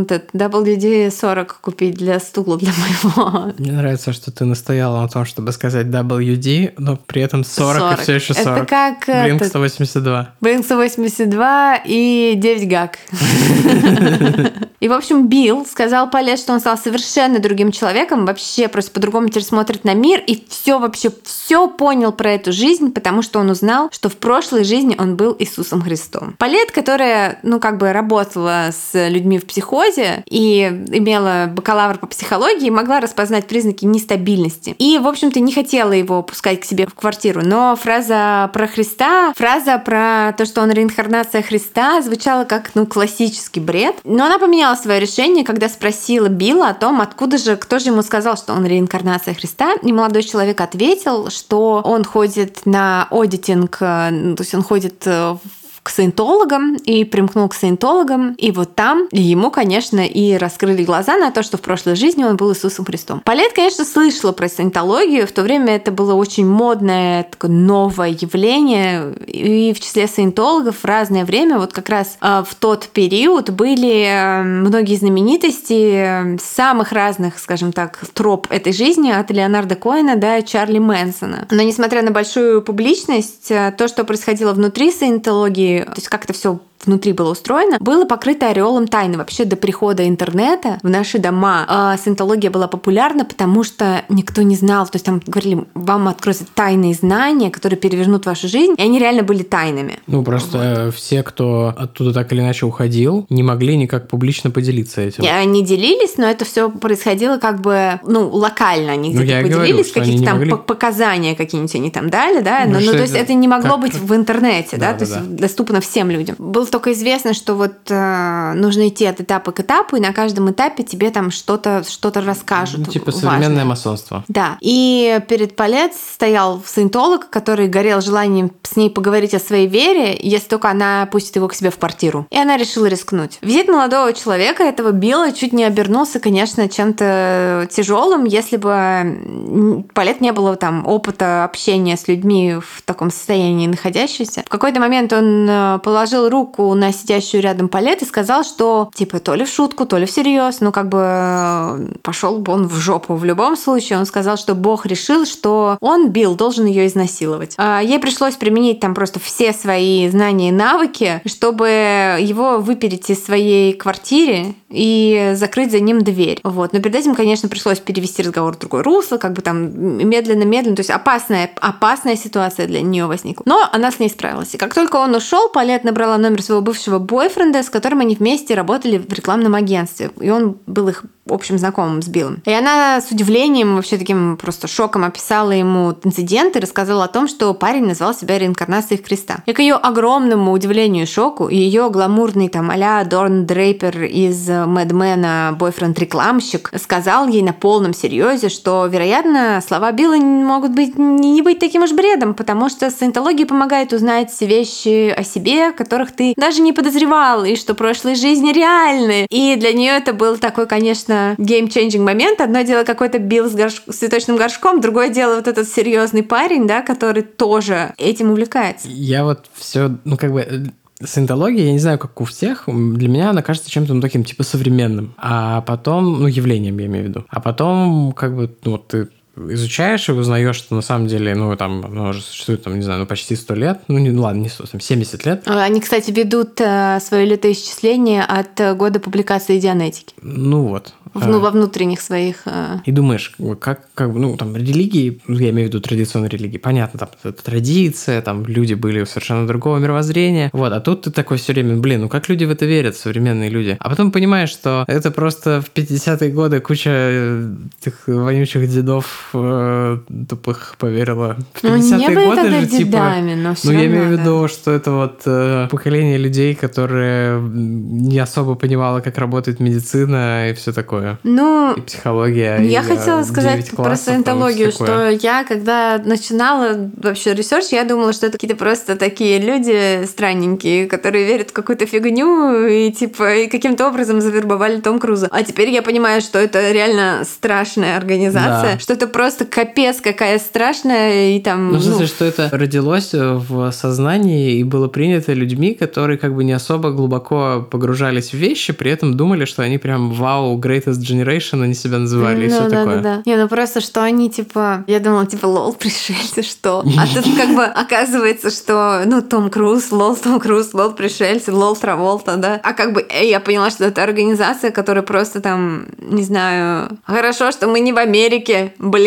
этот WD-40 купить для стула для моего. Мне нравится, что ты настояла на том, чтобы сказать WD, но при этом 40, 40. и все еще 40. Это как этот- 182. Blink 182 и 9 гаг. И, в общем, Билл сказал Палет, что он стал совершенно другим человеком, вообще просто по-другому теперь смотрит на мир и все вообще, все понял про эту жизнь, потому что он узнал, что в прошлой жизни он был Иисусом Христом. Палет, которая, ну, как бы работала с людьми в психозе и имела бакалавр по психологии, могла распознать признаки нестабильности. И, в общем-то, не хотела его пускать к себе в квартиру. Но фраза про Христа, фраза про то, что он реинкарнация Христа, звучала как, ну, классический бред. Но она поменяла свое решение, когда спросила Билла о том, откуда же, кто же ему сказал, что он реинкарнация Христа. И молодой человек ответил, что он ходит на аудитинг, э, ну, то есть он ходит э, в к саентологам и примкнул к саентологам. И вот там ему, конечно, и раскрыли глаза на то, что в прошлой жизни он был Иисусом Христом. Палет, конечно, слышала про саентологию. В то время это было очень модное, такое новое явление. И в числе саентологов в разное время, вот как раз а, в тот период были э, многие знаменитости самых разных, скажем так, троп этой жизни от Леонарда Коэна до Чарли Мэнсона. Но несмотря на большую публичность, то, что происходило внутри саентологии, то есть как это все внутри было устроено, было покрыто ореолом тайны. Вообще до прихода интернета в наши дома э, саентология была популярна, потому что никто не знал. То есть там говорили, вам откроются тайные знания, которые перевернут вашу жизнь, и они реально были тайнами. Ну, просто вот. все, кто оттуда так или иначе уходил, не могли никак публично поделиться этим. Они делились, но это все происходило как бы, ну, локально. Они ну, где-то поделились, какие-то там могли... показания какие-нибудь они там дали, да, ну, но, ну, то есть это не могло как... быть в интернете, да, да то да, есть да. доступно всем людям. Был только известно, что вот э, нужно идти от этапа к этапу, и на каждом этапе тебе там что-то что расскажут. Ну, типа современное важное. масонство. Да. И перед Палец стоял саентолог, который горел желанием с ней поговорить о своей вере, если только она пустит его к себе в квартиру. И она решила рискнуть. Визит молодого человека, этого Билла, чуть не обернулся, конечно, чем-то тяжелым, если бы Палет не было там опыта общения с людьми в таком состоянии находящейся. В какой-то момент он э, положил руку на сидящую рядом Палет и сказал, что типа то ли в шутку, то ли всерьез, ну как бы э, пошел бы он в жопу. В любом случае он сказал, что Бог решил, что он, Билл, должен ее изнасиловать. А ей пришлось применить там просто все свои знания и навыки, чтобы его выпереть из своей квартиры и закрыть за ним дверь. Вот. Но перед этим, конечно, пришлось перевести разговор в другое русло, как бы там медленно-медленно, то есть опасная, опасная ситуация для нее возникла. Но она с ней справилась. И как только он ушел, Палет набрала номер своего бывшего бойфренда, с которым они вместе работали в рекламном агентстве. И он был их общим знакомым с Биллом. И она с удивлением, вообще таким просто шоком описала ему инцидент и рассказала о том, что парень назвал себя реинкарнацией Христа. И к ее огромному удивлению и шоку, ее гламурный там а-ля Дорн Дрейпер из Мэдмена бойфренд-рекламщик сказал ей на полном серьезе, что, вероятно, слова Билла могут быть не быть таким уж бредом, потому что саентология помогает узнать вещи о себе, которых ты даже не подозревал, и что прошлые жизни реальны. И для нее это был такой, конечно, game-changing момент. Одно дело какой-то бил с, горш... с цветочным горшком, другое дело вот этот серьезный парень, да, который тоже этим увлекается. Я вот все, ну как бы саентология, я не знаю, как у всех, для меня она кажется чем-то ну, таким, типа, современным. А потом, ну, явлением, я имею в виду. А потом, как бы, ну, вот ты изучаешь и узнаешь, что на самом деле, ну, там, оно уже существует, там, не знаю, ну, почти сто лет. Ну, не, ну, ладно, не 100, там, 70 лет. Они, кстати, ведут э, свое летоисчисление от э, года публикации Дианетики. Ну, вот. В, ну, а. во внутренних своих... Э... И думаешь, как, как, ну, там, религии, ну, я имею в виду традиционные религии, понятно, там, это традиция, там, люди были совершенно другого мировоззрения, вот, а тут ты такой все время, блин, ну, как люди в это верят, современные люди? А потом понимаешь, что это просто в 50-е годы куча э, этих вонючих дедов э, тупых поверила. В 50-е ну, годы же, типа, дедами. Но ну, я имею в виду, что это вот э, поколение людей, которые не особо понимало, как работает медицина и все такое. Ну, и психология. Я и, хотела сказать про саентологию, что я, когда начинала вообще research, я думала, что это какие-то просто такие люди странненькие, которые верят в какую-то фигню и типа и каким-то образом завербовали Том Круза. А теперь я понимаю, что это реально страшная организация, да. что это просто капец какая страшная и там... Ну, в смысле, ну... что это родилось в сознании и было принято людьми, которые как бы не особо глубоко погружались в вещи, при этом думали, что они прям вау, greatest generation они себя называли ну, и все да, такое. Да, да. Не, ну просто, что они типа... Я думала, типа, лол, пришельцы, что? А тут как бы оказывается, что, ну, Том Круз, лол, Том Круз, лол, пришельцы, лол, Траволта, да? А как бы я поняла, что это организация, которая просто там, не знаю... Хорошо, что мы не в Америке, блин.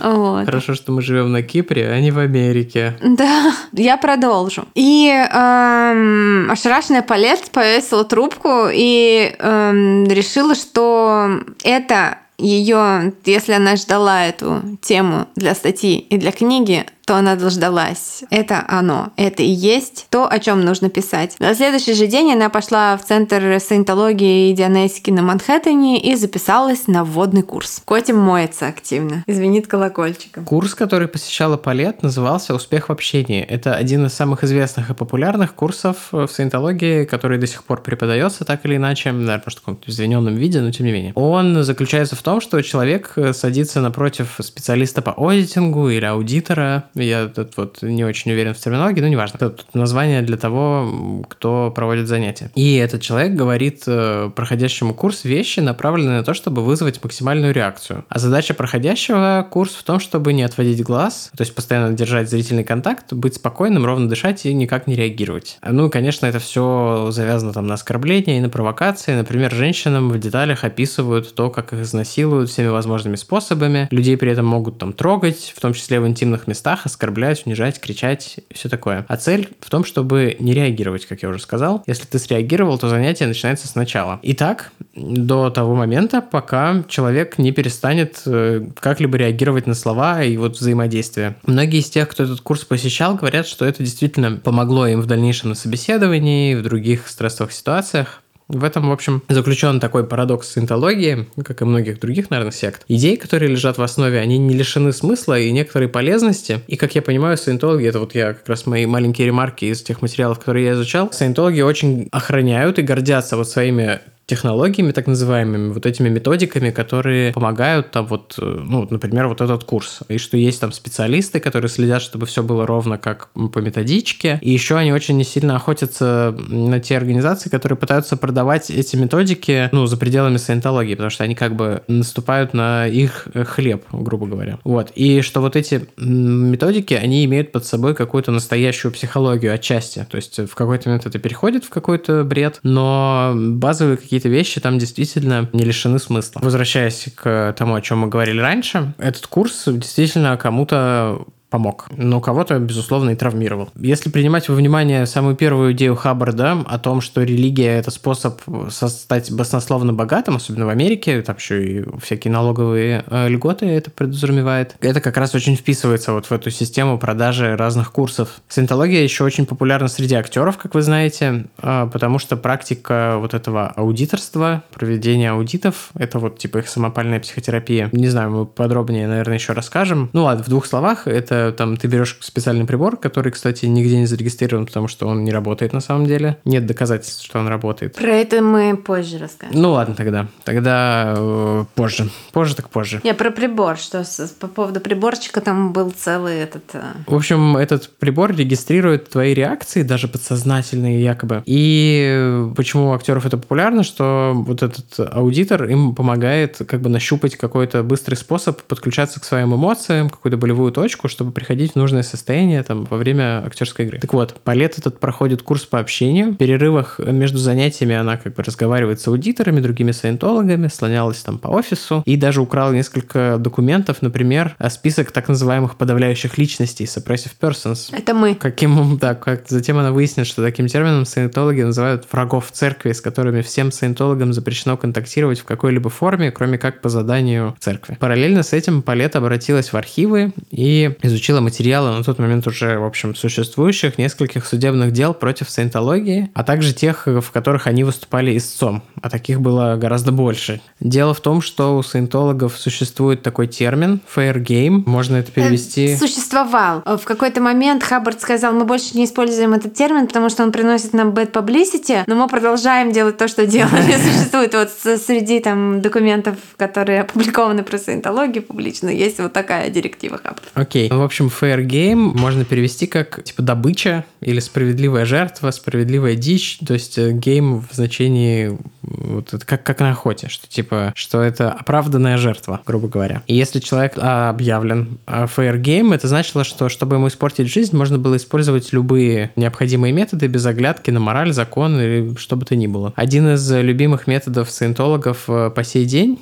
Хорошо, что мы живем на Кипре, а не в Америке. Да, я продолжу. И эм, ошарашенная Палет повесила трубку и эм, решила, что это ее, если она ждала эту тему для статьи и для книги, то она дождалась. Это оно. Это и есть то, о чем нужно писать. На следующий же день она пошла в Центр саентологии и дианетики на Манхэттене и записалась на вводный курс. Котим моется активно. Извинит колокольчиком. Курс, который посещала Палет, назывался «Успех в общении». Это один из самых известных и популярных курсов в саентологии, который до сих пор преподается так или иначе, наверное, в каком-то измененном виде, но тем не менее. Он заключается в том, что человек садится напротив специалиста по аудитингу или аудитора. Я тут вот не очень уверен в терминологии, но неважно. Это название для того, кто проводит занятия. И этот человек говорит э, проходящему курс вещи, направленные на то, чтобы вызвать максимальную реакцию. А задача проходящего курс в том, чтобы не отводить глаз, то есть постоянно держать зрительный контакт, быть спокойным, ровно дышать и никак не реагировать. Ну, конечно, это все завязано там на оскорбления и на провокации. Например, женщинам в деталях описывают то, как их изнасилуют всеми возможными способами. Людей при этом могут там трогать, в том числе в интимных местах, оскорблять, унижать, кричать и все такое. А цель в том, чтобы не реагировать, как я уже сказал. Если ты среагировал, то занятие начинается сначала. Итак, до того момента, пока человек не перестанет э, как-либо реагировать на слова и вот взаимодействие. Многие из тех, кто этот курс посещал, говорят, что это действительно помогло им в дальнейшем на собеседовании, в других стрессовых ситуациях. В этом, в общем, заключен такой парадокс синтологии, как и многих других, наверное, сект. Идеи, которые лежат в основе, они не лишены смысла и некоторой полезности. И, как я понимаю, саентологи, это вот я как раз мои маленькие ремарки из тех материалов, которые я изучал, саентологи очень охраняют и гордятся вот своими технологиями, так называемыми, вот этими методиками, которые помогают там вот, э, ну, например, вот этот курс. И что есть там специалисты, которые следят, чтобы все было ровно как по методичке. И еще они очень сильно охотятся на те организации, которые пытаются продавать эти методики, ну, за пределами саентологии, потому что они как бы наступают на их хлеб, грубо говоря. Вот. И что вот эти методики, они имеют под собой какую-то настоящую психологию отчасти. То есть в какой-то момент это переходит в какой-то бред, но базовые какие какие-то вещи там действительно не лишены смысла. Возвращаясь к тому, о чем мы говорили раньше, этот курс действительно кому-то помог, но кого-то, безусловно, и травмировал. Если принимать во внимание самую первую идею Хаббарда о том, что религия – это способ стать баснословно богатым, особенно в Америке, там еще и всякие налоговые э, льготы это подразумевает, это как раз очень вписывается вот в эту систему продажи разных курсов. Саентология еще очень популярна среди актеров, как вы знаете, э, потому что практика вот этого аудиторства, проведения аудитов, это вот типа их самопальная психотерапия. Не знаю, мы подробнее, наверное, еще расскажем. Ну ладно, в двух словах, это это там ты берешь специальный прибор, который, кстати, нигде не зарегистрирован, потому что он не работает на самом деле. Нет доказательств, что он работает. Про это мы позже расскажем. Ну ладно тогда. Тогда э, позже. Позже так позже. Я про прибор, что с, по поводу приборчика там был целый этот... Э... В общем, этот прибор регистрирует твои реакции, даже подсознательные якобы. И почему у актеров это популярно, что вот этот аудитор им помогает как бы нащупать какой-то быстрый способ подключаться к своим эмоциям, какую-то болевую точку, чтобы чтобы приходить в нужное состояние там, во время актерской игры. Так вот, Палет этот проходит курс по общению. В перерывах между занятиями она как бы разговаривает с аудиторами, другими саентологами, слонялась там по офису и даже украла несколько документов, например, список так называемых подавляющих личностей, suppressive persons. Это мы. Каким, да, как затем она выяснит, что таким термином саентологи называют врагов церкви, с которыми всем саентологам запрещено контактировать в какой-либо форме, кроме как по заданию церкви. Параллельно с этим Палет обратилась в архивы и изучила изучила материалы на тот момент уже, в общем, существующих нескольких судебных дел против саентологии, а также тех, в которых они выступали истцом, а таких было гораздо больше. Дело в том, что у саентологов существует такой термин fair game, можно это перевести... Э, существовал. В какой-то момент Хаббард сказал, мы больше не используем этот термин, потому что он приносит нам bad publicity, но мы продолжаем делать то, что делали. Существует вот среди там документов, которые опубликованы про саентологию публично, есть вот такая директива Хаббарда. Окей. В общем, fair game можно перевести как типа добыча или справедливая жертва, справедливая дичь. То есть э, в значении вот это как, как на охоте, что типа, что это оправданная жертва, грубо говоря. И если человек объявлен а, fair game, это значило, что чтобы ему испортить жизнь, можно было использовать любые необходимые методы без оглядки на мораль, закон или что бы то ни было. Один из любимых методов саентологов э, по сей день,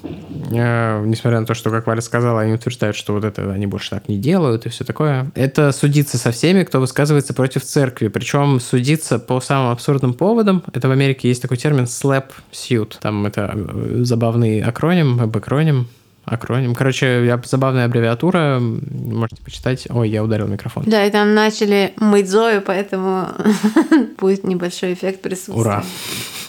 э, несмотря на то, что, как Валя сказала, они утверждают, что вот это они больше так не делают и все такое, это судиться со всеми, кто высказывается против церкви. Причем судиться по самым абсурдным поводам. Это в Америке есть такой термин slap suit. Там это э, забавный акроним, обакроним акроним. Короче, забавная аббревиатура, можете почитать. Ой, я ударил микрофон. Да, и там начали мыть Зою, поэтому будет небольшой эффект присутствия. Ура.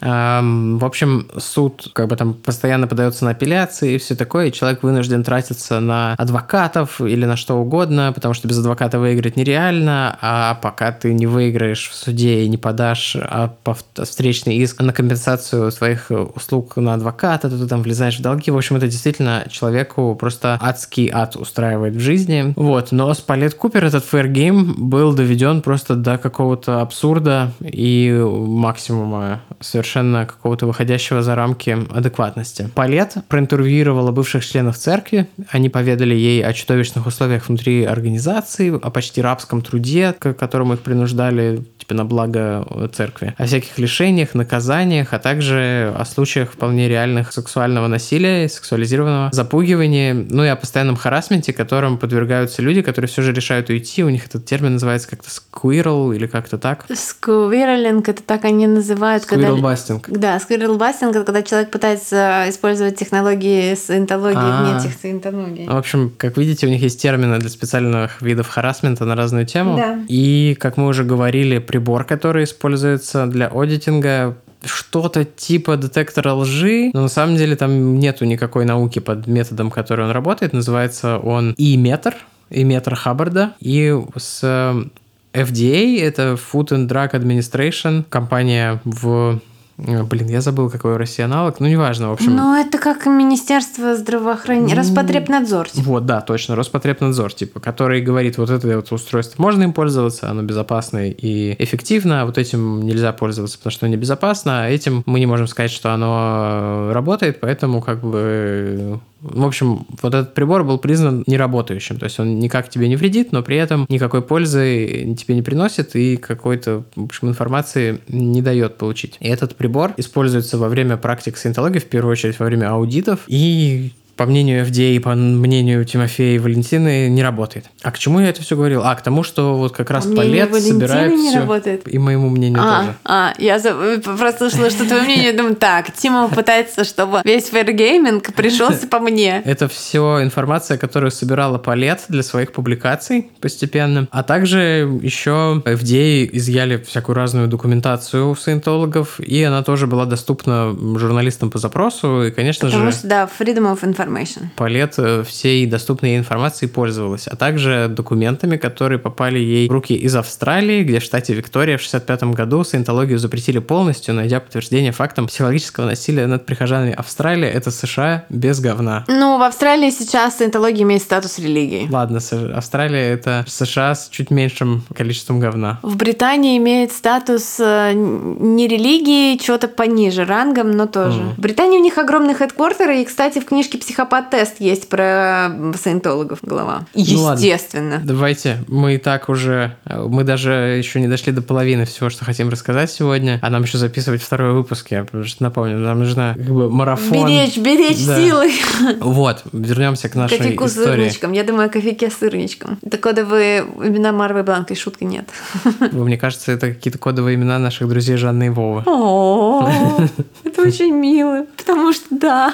В общем, суд как бы там постоянно подается на апелляции и все такое, и человек вынужден тратиться на адвокатов или на что угодно, потому что без адвоката выиграть нереально, а пока ты не выиграешь в суде и не подашь а, встречный иск на компенсацию своих услуг на адвоката, то ты там влезаешь в долги. В общем, это действительно человеку просто адский ад устраивает в жизни. Вот, но с Палет Купер этот fair game был доведен просто до какого-то абсурда и максимума совершенно какого-то выходящего за рамки адекватности. Палет проинтервьюировала бывших членов церкви, они поведали ей о чудовищных условиях внутри организации, о почти рабском труде, к которому их принуждали типа на благо церкви, о всяких лишениях, наказаниях, а также о случаях вполне реальных сексуального насилия, сексуализированного запугивания, ну и о постоянном харасменте, которым подвергаются люди, которые все же решают уйти. У них этот термин называется как-то сквирл или как-то так. Сквирлинг, это так они называют, когда... Сквирлбастинг. Да, сквирлбастинг, это когда человек пытается использовать технологии саентологии А. вне этих саентологий. В общем, как видите, у них есть термины для специальных видов харасмента на разную тему. Да. И, как мы уже говорили, прибор, который используется для аудитинга, что-то типа детектора лжи, но на самом деле там нету никакой науки под методом, который он работает. Называется он и-метр, и-метр Хаббарда. И с FDA, это Food and Drug Administration, компания в... э, Блин, я забыл, какой у России аналог. Ну, неважно, в общем. Ну, это как Министерство здравоохранения, Ну, Роспотребнадзор. типа. Вот, да, точно, Роспотребнадзор, типа, который говорит, вот это вот устройство можно им пользоваться, оно безопасно и эффективно, а вот этим нельзя пользоваться, потому что оно небезопасно, а этим мы не можем сказать, что оно работает, поэтому как бы... В общем, вот этот прибор был признан неработающим, то есть он никак тебе не вредит, но при этом никакой пользы тебе не приносит и какой-то, в общем, информации не дает получить. И этот прибор используется во время практик саентологии, в первую очередь во время аудитов, и по мнению FDA и по мнению Тимофея и Валентины, не работает. А к чему я это все говорил? А, к тому, что вот как раз По Валентины собирает не всё. работает? И моему мнению А, тоже. а, я за- просто слышала, что твое мнение, думаю, так, Тима пытается, чтобы весь фэргейминг пришелся по мне. Это все информация, которую собирала Палет для своих публикаций постепенно. А также еще FDA изъяли всякую разную документацию у саентологов, и она тоже была доступна журналистам по запросу. И, конечно Потому же, что, да, freedom of information. Палет э, всей доступной ей информацией пользовалась, а также документами, которые попали ей в руки из Австралии, где в штате Виктория в 1965 году саентологию запретили полностью, найдя подтверждение фактам психологического насилия над прихожанами Австралии. Это США без говна. Ну, в Австралии сейчас саентология имеет статус религии. Ладно, Австралия это США с чуть меньшим количеством говна. В Британии имеет статус э, не религии, что-то пониже рангом, но тоже. Мгм. В Британии у них огромный хедквартер, и, кстати, в книжке «Психопат-тест» есть про саентологов глава. Ну ладно. Естественно. Давайте, мы и так уже, э, мы даже еще не дошли до половины всего, что хотим рассказать сегодня, а нам еще записывать второй выпуск, я просто напомню, нам нужна как бы марафон. Беречь, беречь Да. силы. Вот, вернемся к нашей Кофейку с истории. сырничком. Я думаю о кофейке с сырничком. Это кодовые имена Марвы Бланка, и шутки нет. Мне кажется, это какие-то кодовые имена наших друзей Жанны и Вовы. О, это очень мило. Потому что да,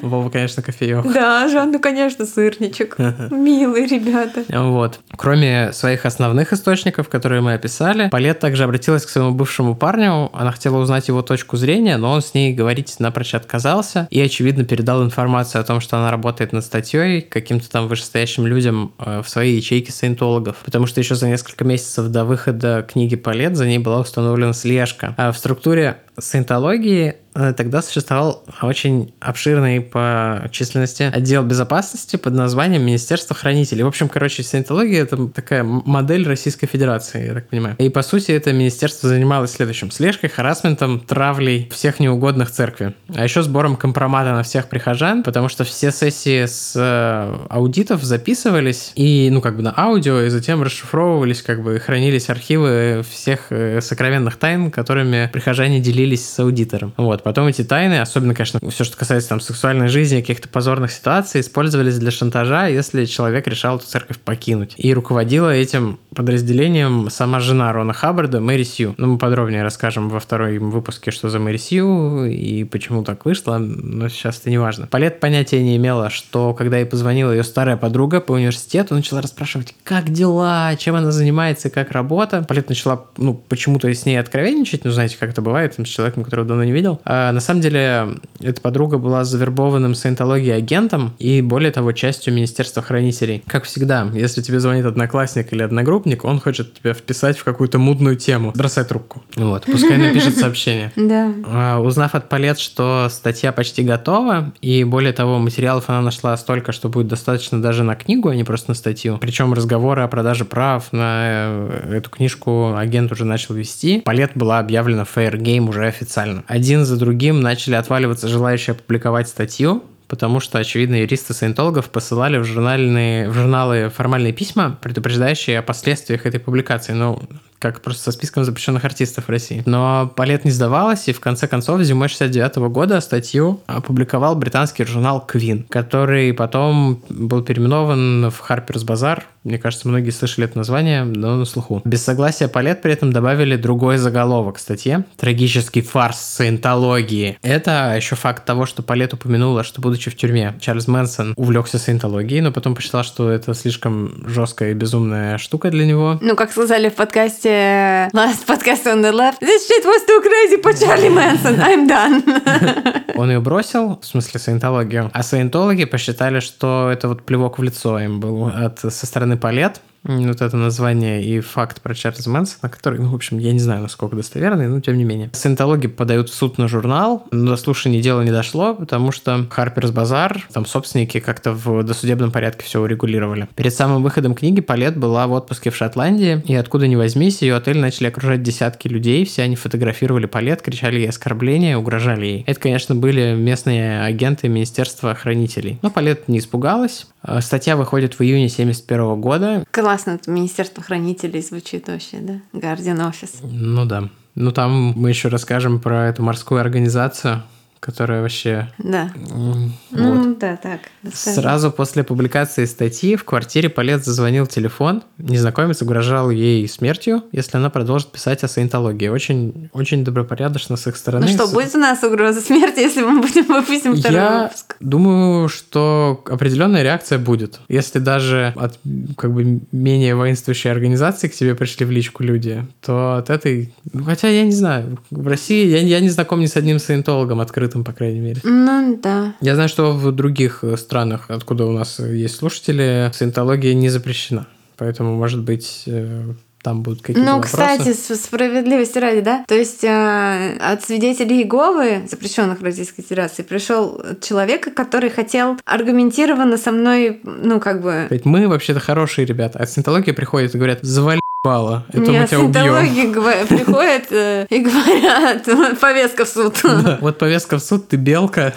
Вова, конечно, кофеек. да, Жанну, конечно, сырничек. Милые ребята. Вот. Кроме своих основных источников, которые мы описали, Палет также обратилась к своему бывшему парню. Она хотела узнать его точку зрения, но он с ней говорить напрочь отказался и, очевидно, передал информацию о том, что она работает над статьей каким-то там вышестоящим людям э, в своей ячейке саентологов. Потому что еще за несколько месяцев до выхода книги Палет за ней была установлена слежка. А в структуре саентологии э, тогда существовал очень обширный по численности отдел безопасности под названием Министерство хранителей. В общем, короче, саентология — это такая модель Российской Федерации, я так понимаю. И, по сути, это министерство занималось следующим. Слежкой, харасментом, травлей всех неугодных церкви. А еще сбором компромата на всех прихожан, потому что все сессии с э, аудитов записывались и, ну, как бы на аудио, и затем расшифровывались, как бы хранились архивы всех э, сокровенных тайн, которыми прихожане делились с аудитором. Вот, Потом эти тайны, особенно, конечно, все, что касается там сексуальной жизни, каких-то позорных ситуаций, использовались для шантажа, если человек решал эту церковь покинуть. И руководила этим подразделением сама жена Рона Хаббарда, Мэри Сью. Ну, мы подробнее расскажем во второй выпуске, что за Мэри Сью и почему так вышло, но сейчас это не важно. Палет понятия не имела, что когда ей позвонила ее старая подруга по университету, начала расспрашивать, как дела, чем она занимается, как работа. Палет начала, ну, почему-то с ней откровенничать, ну, знаете, как это бывает, там, с человеком, которого давно не видел. А на самом деле, эта подруга была завербованным саентологией агентом и, более того, частью Министерства хранителей. Как всегда, если тебе звонит одноклассник или одногруппник, он хочет тебя вписать в какую-то мудную тему. Бросай трубку. Вот, пускай напишет сообщение. Да. А, Узнав от Палет, что статья почти готова, и более того, материалов она нашла столько, что будет достаточно даже на книгу, а не просто на статью. Причем разговоры о продаже прав на э, эту книжку агент уже начал вести. Палет была объявлена Fair Game уже официально. Один за другим начали отваливаться желающие опубликовать статью, потому что, очевидно, юристы саентологов посылали в, журнальные, в журналы формальные письма, предупреждающие о последствиях этой публикации. Ну, как просто со списком запрещенных артистов в России. Но Палет не сдавалась, и в конце концов зимой 69 года статью опубликовал британский журнал Queen, который потом был переименован в Harper's Bazaar. Мне кажется, многие слышали это название, но на слуху. Без согласия Палет при этом добавили другой заголовок статье. Трагический фарс саентологии. Это еще факт того, что Палет упомянула, что будучи в тюрьме, Чарльз Мэнсон увлекся саентологией, но потом посчитал, что это слишком жесткая и безумная штука для него. Ну, как сказали в подкасте Last Podcast on the Left, This shit was too crazy по Чарли Мэнсон, I'm done. Он ее бросил, в смысле саентологию, а саентологи посчитали, что это вот плевок в лицо им был от, со стороны Палет, вот это название и факт про Чарльза Мэнсона, который, ну, в общем, я не знаю, насколько достоверный, но тем не менее. Саентологи подают в суд на журнал, но до слушания дела не дошло, потому что Харперс Базар, там собственники как-то в досудебном порядке все урегулировали. Перед самым выходом книги Палет была в отпуске в Шотландии, и откуда ни возьмись, ее отель начали окружать десятки людей, все они фотографировали Палет, кричали ей оскорбления, угрожали ей. Это, конечно, были местные агенты Министерства хранителей. Но Палет не испугалась. Э, Статья выходит в июне 71 года. Классно, это Министерство хранителей звучит вообще, да? Guardian Office. Ну да. Ну там мы еще расскажем про эту морскую организацию, которая вообще... Да. м, вот. Ну, да, так. расскажи. Сразу после публикации статьи в квартире Палет зазвонил телефон. Незнакомец угрожал ей смертью, если она продолжит писать о саентологии. Очень, очень добропорядочно с их стороны. Ну что, будет у нас угроза смерти, если мы будем выпустим второй Я выпуск? думаю, что определенная реакция будет. Если даже от как бы менее воинствующей организации к тебе пришли в личку люди, то от этой... ну, Хотя я не знаю. В России я, я не знаком ни с одним саентологом открытым, по крайней мере. Ну, да. Я знаю, что в других э, странах, откуда у нас есть слушатели, саентология не запрещена. Поэтому, может быть, э, там будут какие-то Ну, вопросы. кстати, справедливости ради, да? То есть э, от свидетелей Иеговы, запрещенных в Российской Федерации, пришел человек, который хотел аргументированно со мной, ну, как бы... Говорит, мы вообще-то хорошие ребята. А саентология приходит и говорят, завали ебало, это мы Нет, тебя убьем. приходят э, и говорят, повестка в суд. Да, Вот повестка в суд, ты белка.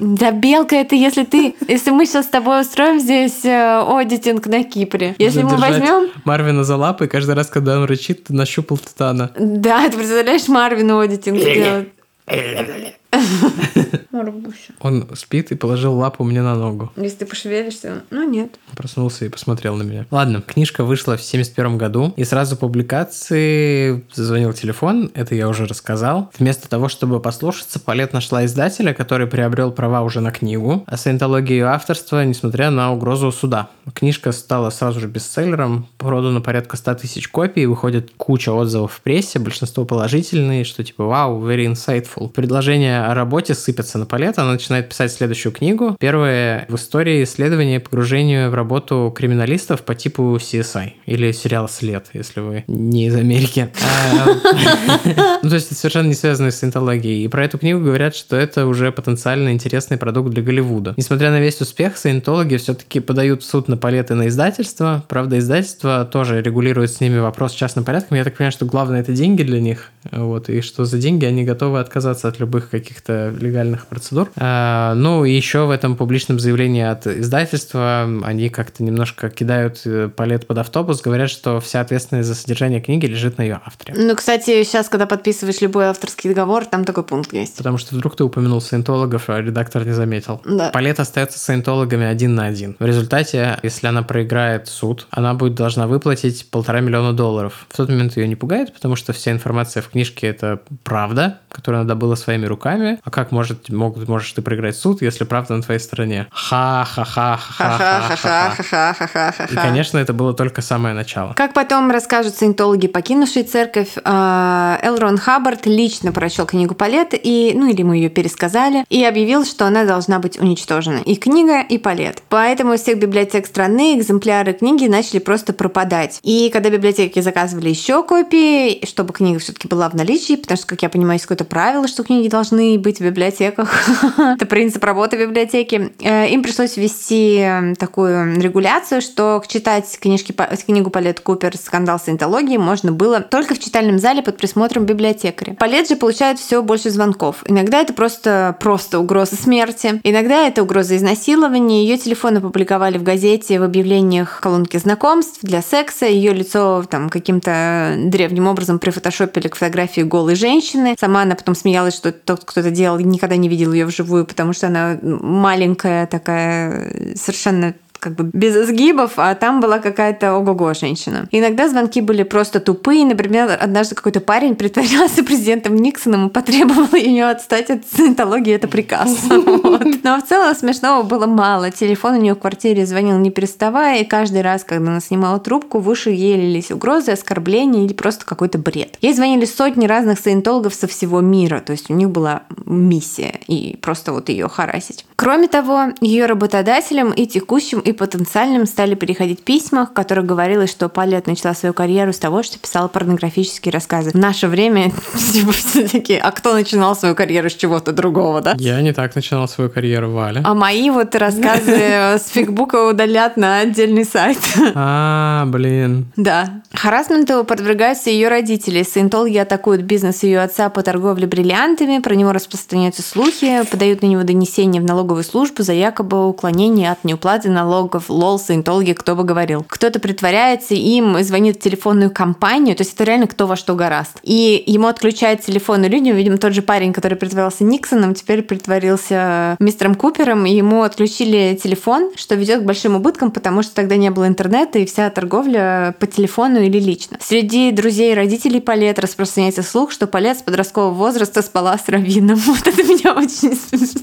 Да, белка это если ты, если мы сейчас с тобой устроим здесь э, аудитинг на Кипре. Если мы возьмем, Марвина за лапы, каждый раз, когда он рычит, ты нащупал титана. да, ты представляешь, Марвину аудитинг сделать. Марбуся. Он спит и положил лапу мне на ногу. Если ты пошевелишься, ну нет. Проснулся и посмотрел на меня. Ладно, книжка вышла в 71 году, и сразу публикации зазвонил телефон, это я уже рассказал. Вместо того, чтобы послушаться, Палет нашла издателя, который приобрел права уже на книгу, а саентология ее авторства, несмотря на угрозу суда. Книжка стала сразу же бестселлером, продано порядка 100 тысяч копий, выходит куча отзывов в прессе, большинство положительные, что типа «Вау, very insightful». Предложения о работе сыпятся на Палет, она начинает писать следующую книгу. Первое в истории исследования погружению в работу криминалистов по типу CSI или сериал «След», если вы не из Америки. А, Ну, то есть это совершенно не связано с саентологией. И про эту книгу говорят, что это уже потенциально интересный продукт для Голливуда. Несмотря на весь успех, саентологи все-таки подают в суд на Палет и на издательство. Правда, издательство тоже регулирует с ними вопрос частным порядком. Я так понимаю, что главное это деньги для них. Вот, и что за деньги они готовы отказаться от любых каких-то легальных процедур. А, ну, и еще в этом публичном заявлении от издательства они как-то немножко кидают э, палет под автобус, говорят, что вся ответственность за содержание книги лежит на ее авторе. Ну, кстати, сейчас, когда подписываешь любой авторский договор, там такой пункт есть. Потому что вдруг ты упомянул саентологов, а редактор не заметил. Да. Палет остается с саентологами один на один. В результате, если она проиграет суд, она будет должна выплатить полтора миллиона долларов. В тот момент ее не пугает, потому что вся информация в книжке это правда, которую она добыла своими руками. А как может, могут, можешь ты проиграть суд, если правда на твоей стороне? Ха-ха-ха-ха-ха-ха-ха. И, конечно, это было только самое начало. Как потом расскажут саентологи, покинувшие церковь, а, Элрон Хаббард лично прочел книгу Палет, и, ну или мы ее пересказали, и объявил, что она должна быть уничтожена. И книга, и Палет. Поэтому из всех библиотек страны экземпляры книги начали просто пропадать. И когда библиотеки заказывали еще копии, чтобы книга все-таки была в наличии, потому что, как я понимаю, есть какое-то правило, что книги должны быть в библиотеках. Это принцип работы библиотеки. Э, им пришлось ввести такую регуляцию, что читать книжки, книгу Палет Купер «Скандал саентологии» можно было только в читальном зале под присмотром библиотекаря. Палет же получает все больше звонков. Иногда это просто, просто угроза смерти, иногда это угроза изнасилования. Ее телефон опубликовали в газете в объявлениях колонки знакомств для секса. Ее лицо там каким-то древним образом прифотошопили к фотографии голой женщины. Сама она потом смеялась, что тот, кто это делал, никогда не видел ее вживую, потому что она маленькая такая, совершенно как бы без изгибов, а там была какая-то ого-го женщина. Иногда звонки были просто тупые. Например, однажды какой-то парень притворялся президентом Никсоном и потребовал ее отстать от саентологии. Это приказ. Но в целом смешного было мало. Телефон у нее в квартире звонил не переставая, и каждый раз, когда она снимала трубку, выше ей лились угрозы, оскорбления или просто какой-то бред. Ей звонили сотни разных саентологов со всего мира, то есть у них была миссия и просто вот ее харасить. Кроме того, ее работодателям и текущим, и потенциальным стали приходить письма, в которых говорилось, что Палет начала свою карьеру с того, что писала порнографические рассказы. В наше время типа, все таки а кто начинал свою карьеру с чего-то другого, да? Я не так начинал свою карьеру, Валя. А мои вот рассказы с фигбука удалят на отдельный сайт. А, блин. Да. Харасменту подвергаются ее родители. Саентологи атакуют бизнес ее отца по торговле бриллиантами, про него распространяются слухи, подают на него донесения в налоговую службу за якобы уклонение от неуплаты налогов лол, саентологи, кто бы говорил. Кто-то притворяется им и звонит в телефонную компанию, то есть это реально кто во что гораст. И ему отключают телефон, и людям, видимо, тот же парень, который притворялся Никсоном, теперь притворился мистером Купером, и ему отключили телефон, что ведет к большим убыткам, потому что тогда не было интернета, и вся торговля по телефону или лично. Среди друзей и родителей Палет распространяется слух, что Палет с подросткового возраста спала с раввином. Вот это меня очень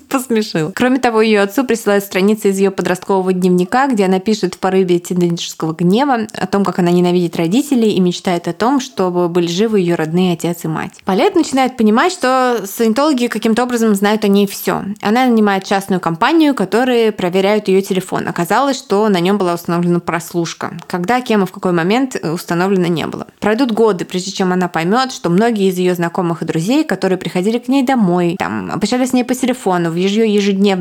посмешило. Кроме того, ее отцу присылают страницы из ее подросткового дневника, где она пишет в порыве тинейджерского гнева о том, как она ненавидит родителей и мечтает о том, чтобы были живы ее родные отец и мать. Палет начинает понимать, что саентологи каким-то образом знают о ней все. Она нанимает частную компанию, которые проверяют ее телефон. Оказалось, что на нем была установлена прослушка. Когда, кем и в какой момент установлено не было. Пройдут годы, прежде чем она поймет, что многие из ее знакомых и друзей, которые приходили к ней домой, там, общались с ней по телефону, в ее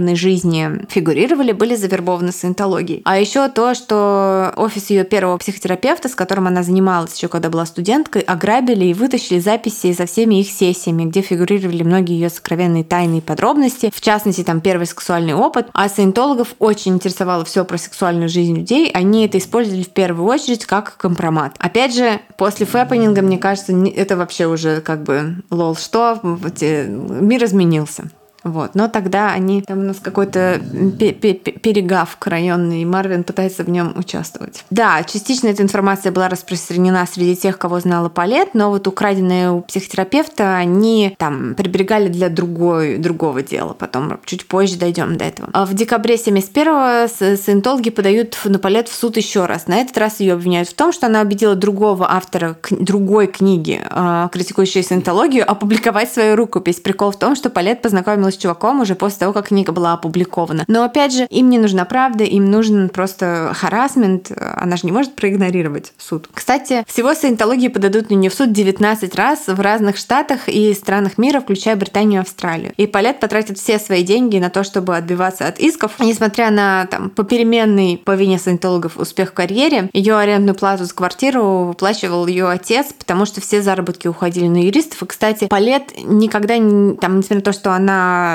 ежедневной жизни фигурировали, были завербованы саентологией. А еще то, что офис ее первого психотерапевта, с которым она занималась еще когда была студенткой, ограбили и вытащили записи со всеми их сессиями, где фигурировали многие ее сокровенные тайные подробности, в частности, там первый сексуальный опыт. А саентологов очень интересовало все про сексуальную жизнь людей. Они это использовали в первую очередь как компромат. Опять же, после фэппенинга, мне кажется, это вообще уже как бы лол, что мир изменился. Вот. Но тогда они... Там у нас какой-то перегавк районный, и Марвин пытается в нем участвовать. Да, частично эта информация была распространена среди тех, кого знала Палет, но вот украденные у психотерапевта они там приберегали для другой, другого дела. Потом чуть позже дойдем до этого. А в декабре 71-го саентологи подают на Палет в суд еще раз. На этот раз ее обвиняют в том, что она убедила другого автора другой книги, а, критикующей саентологию, опубликовать свою рукопись. Прикол в том, что Палет познакомилась с чуваком уже после того, как книга была опубликована. Но опять же, им не нужна правда, им нужен просто харасмент. Она же не может проигнорировать суд. Кстати, всего саентологии подадут на нее в суд 19 раз в разных штатах и странах мира, включая Британию и Австралию. И Палет потратит все свои деньги на то, чтобы отбиваться от исков. Несмотря на там, попеременный по вине саентологов успех в карьере, ее арендную плату за квартиру выплачивал ее отец, потому что все заработки уходили на юристов. И, кстати, Палет никогда, там, несмотря на то, что она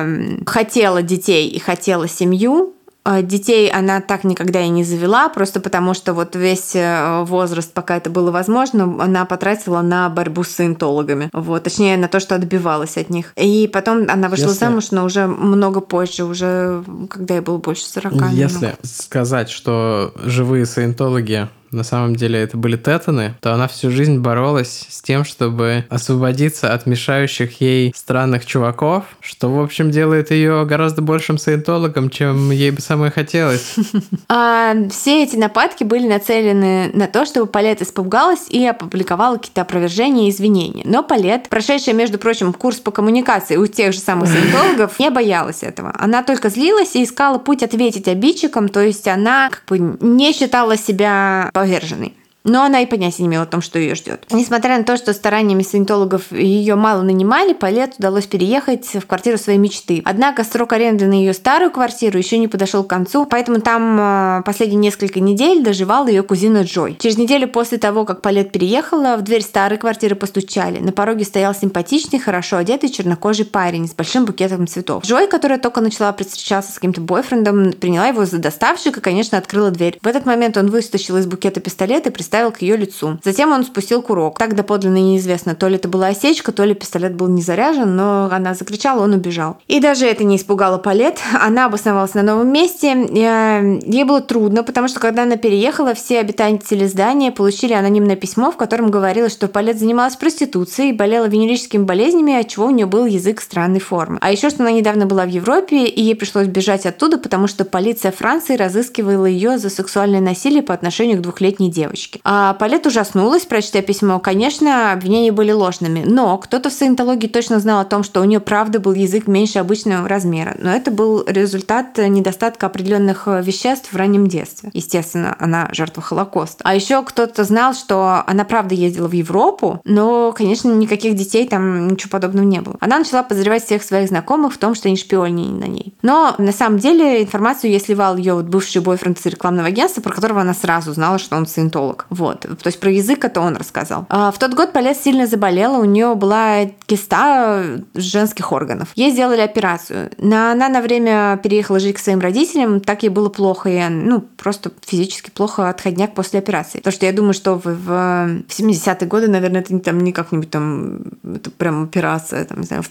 хотела детей и хотела семью, а детей она так никогда и не завела, просто потому что вот весь э, возраст, пока это было возможно, она потратила на борьбу с саентологами. Вот, точнее, на то, что отбивалась от них. И потом она вышла Если... замуж, но уже много позже, уже когда ей было больше 40. Если немного. сказать, что живые саентологи на самом деле это были тетаны, то она всю жизнь боролась с тем, чтобы освободиться от мешающих ей странных чуваков, что, в общем, делает ее гораздо большим саентологом, чем ей бы самой хотелось. А, все эти нападки были нацелены на то, чтобы Палет испугалась и опубликовала какие-то опровержения и извинения. Но Палет, прошедшая, между прочим, курс по коммуникации у тех же самых саентологов, не боялась этого. Она только злилась и искала путь ответить обидчикам, то есть она как бы не считала себя поверженный. Но она и понятия не имела о том, что ее ждет. Несмотря на то, что стараниями саентологов ее мало нанимали, Палет удалось переехать в квартиру своей мечты. Однако срок аренды на ее старую квартиру еще не подошел к концу, поэтому там э, последние несколько недель доживала ее кузина Джой. Через неделю после того, как Палет переехала, в дверь старой квартиры постучали. На пороге стоял симпатичный, хорошо одетый чернокожий парень с большим букетом цветов. Джой, которая только начала встречаться с каким-то бойфрендом, приняла его за доставщика и, конечно, открыла дверь. В этот момент он вытащил из букета пистолет и приставил к ее лицу. Затем он спустил курок. Так доподлинно неизвестно, то ли это была осечка, то ли пистолет был не заряжен, но она закричала, он убежал. И даже это не испугало Палет. Она обосновалась на новом месте. Э, ей было трудно, потому что когда она переехала, все обитатели здания получили анонимное письмо, в котором говорилось, что Палет занималась проституцией, болела венерическими болезнями, от чего у нее был язык странной формы. А еще, что она недавно была в Европе, и ей пришлось бежать оттуда, потому что полиция Франции разыскивала ее за сексуальное насилие по отношению к двухлетней девочке. А Палет ужаснулась, прочитая письмо. Конечно, обвинения были ложными, но кто-то в саентологии точно знал о том, что у нее правда был язык меньше обычного размера. Но это был результат недостатка определенных веществ в раннем детстве. Естественно, она жертва Холокоста. А еще кто-то знал, что она правда ездила в Европу, но, конечно, никаких детей там ничего подобного не было. Она начала подозревать всех своих знакомых в том, что они шпионили на ней. Но на самом деле информацию ей сливал ее вот бывший бойфренд из рекламного агентства, про которого она сразу знала, что он саентолог. Вот. То есть про язык это он рассказал. А в тот год Полет сильно заболела, у нее была киста женских органов. Ей сделали операцию. Она на время переехала жить к своим родителям, так ей было плохо, и ну, просто физически плохо отходняк после операции. Потому что я думаю, что в, в 70-е годы, наверное, это там не как-нибудь там, это прям операция, там, не знаю,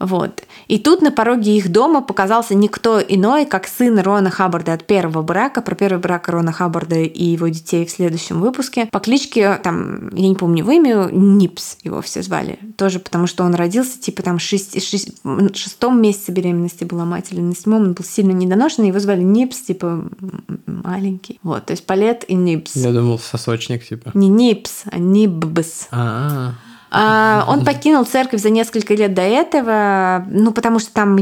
вот. И тут на пороге их дома показался никто иной, как сын Рона Хаббарда от первого брака. Про первый брак Рона Хаббарда и его детей в следующем выпуске по кличке, там, я не помню его имя, Нипс его все звали. Тоже потому, что он родился, типа, там, шесть, шесть, шестом месяце беременности была мать или на седьмом, он был сильно недоношенный, его звали Нипс, типа, маленький. Вот, то есть Палет и Нипс. Я думал, сосочник, типа. Не Нипс, а Ниббс. А-а-а. А, он покинул церковь за несколько лет до этого, ну, потому что там,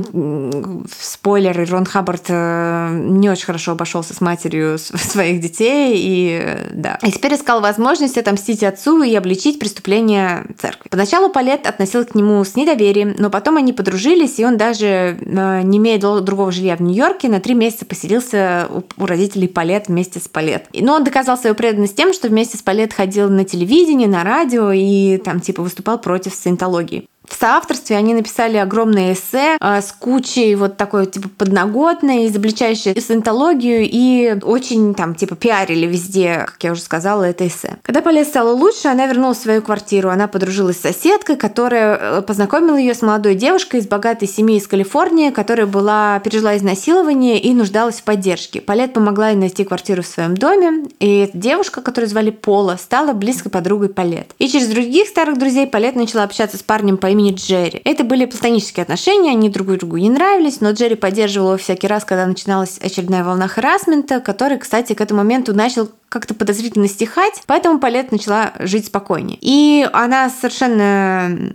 спойлеры, Рон Хаббард э, не очень хорошо обошелся с матерью своих детей, и да. И теперь искал возможность отомстить отцу и обличить преступление церкви. Поначалу Палет относился к нему с недоверием, но потом они подружились, и он даже, э, не имея другого жилья в Нью-Йорке, на три месяца поселился у родителей Палет вместе с Палет. Но он доказал свою преданность тем, что вместе с Палет ходил на телевидение, на радио, и там, типа, выступал против саентологии. В соавторстве они написали огромное эссе а, с кучей вот такой типа подноготной, изобличающей саентологию и очень там типа пиарили везде, как я уже сказала, это эссе. Когда Поле стало лучше, она вернулась в свою квартиру. Она подружилась с соседкой, которая э, познакомила ее с молодой девушкой из богатой семьи из Калифорнии, которая была пережила изнасилование и нуждалась в поддержке. Палет помогла ей найти квартиру в своем доме, и эта девушка, которую звали Пола, стала близкой подругой Палет. И через других старых друзей Палет начала общаться с парнем по имени Джерри. Это были платонические отношения, они друг другу не нравились, но Джерри поддерживал его всякий раз, когда начиналась очередная волна харасмента, который, кстати, к этому моменту начал как-то подозрительно стихать, поэтому Палет начала жить спокойнее. И она совершенно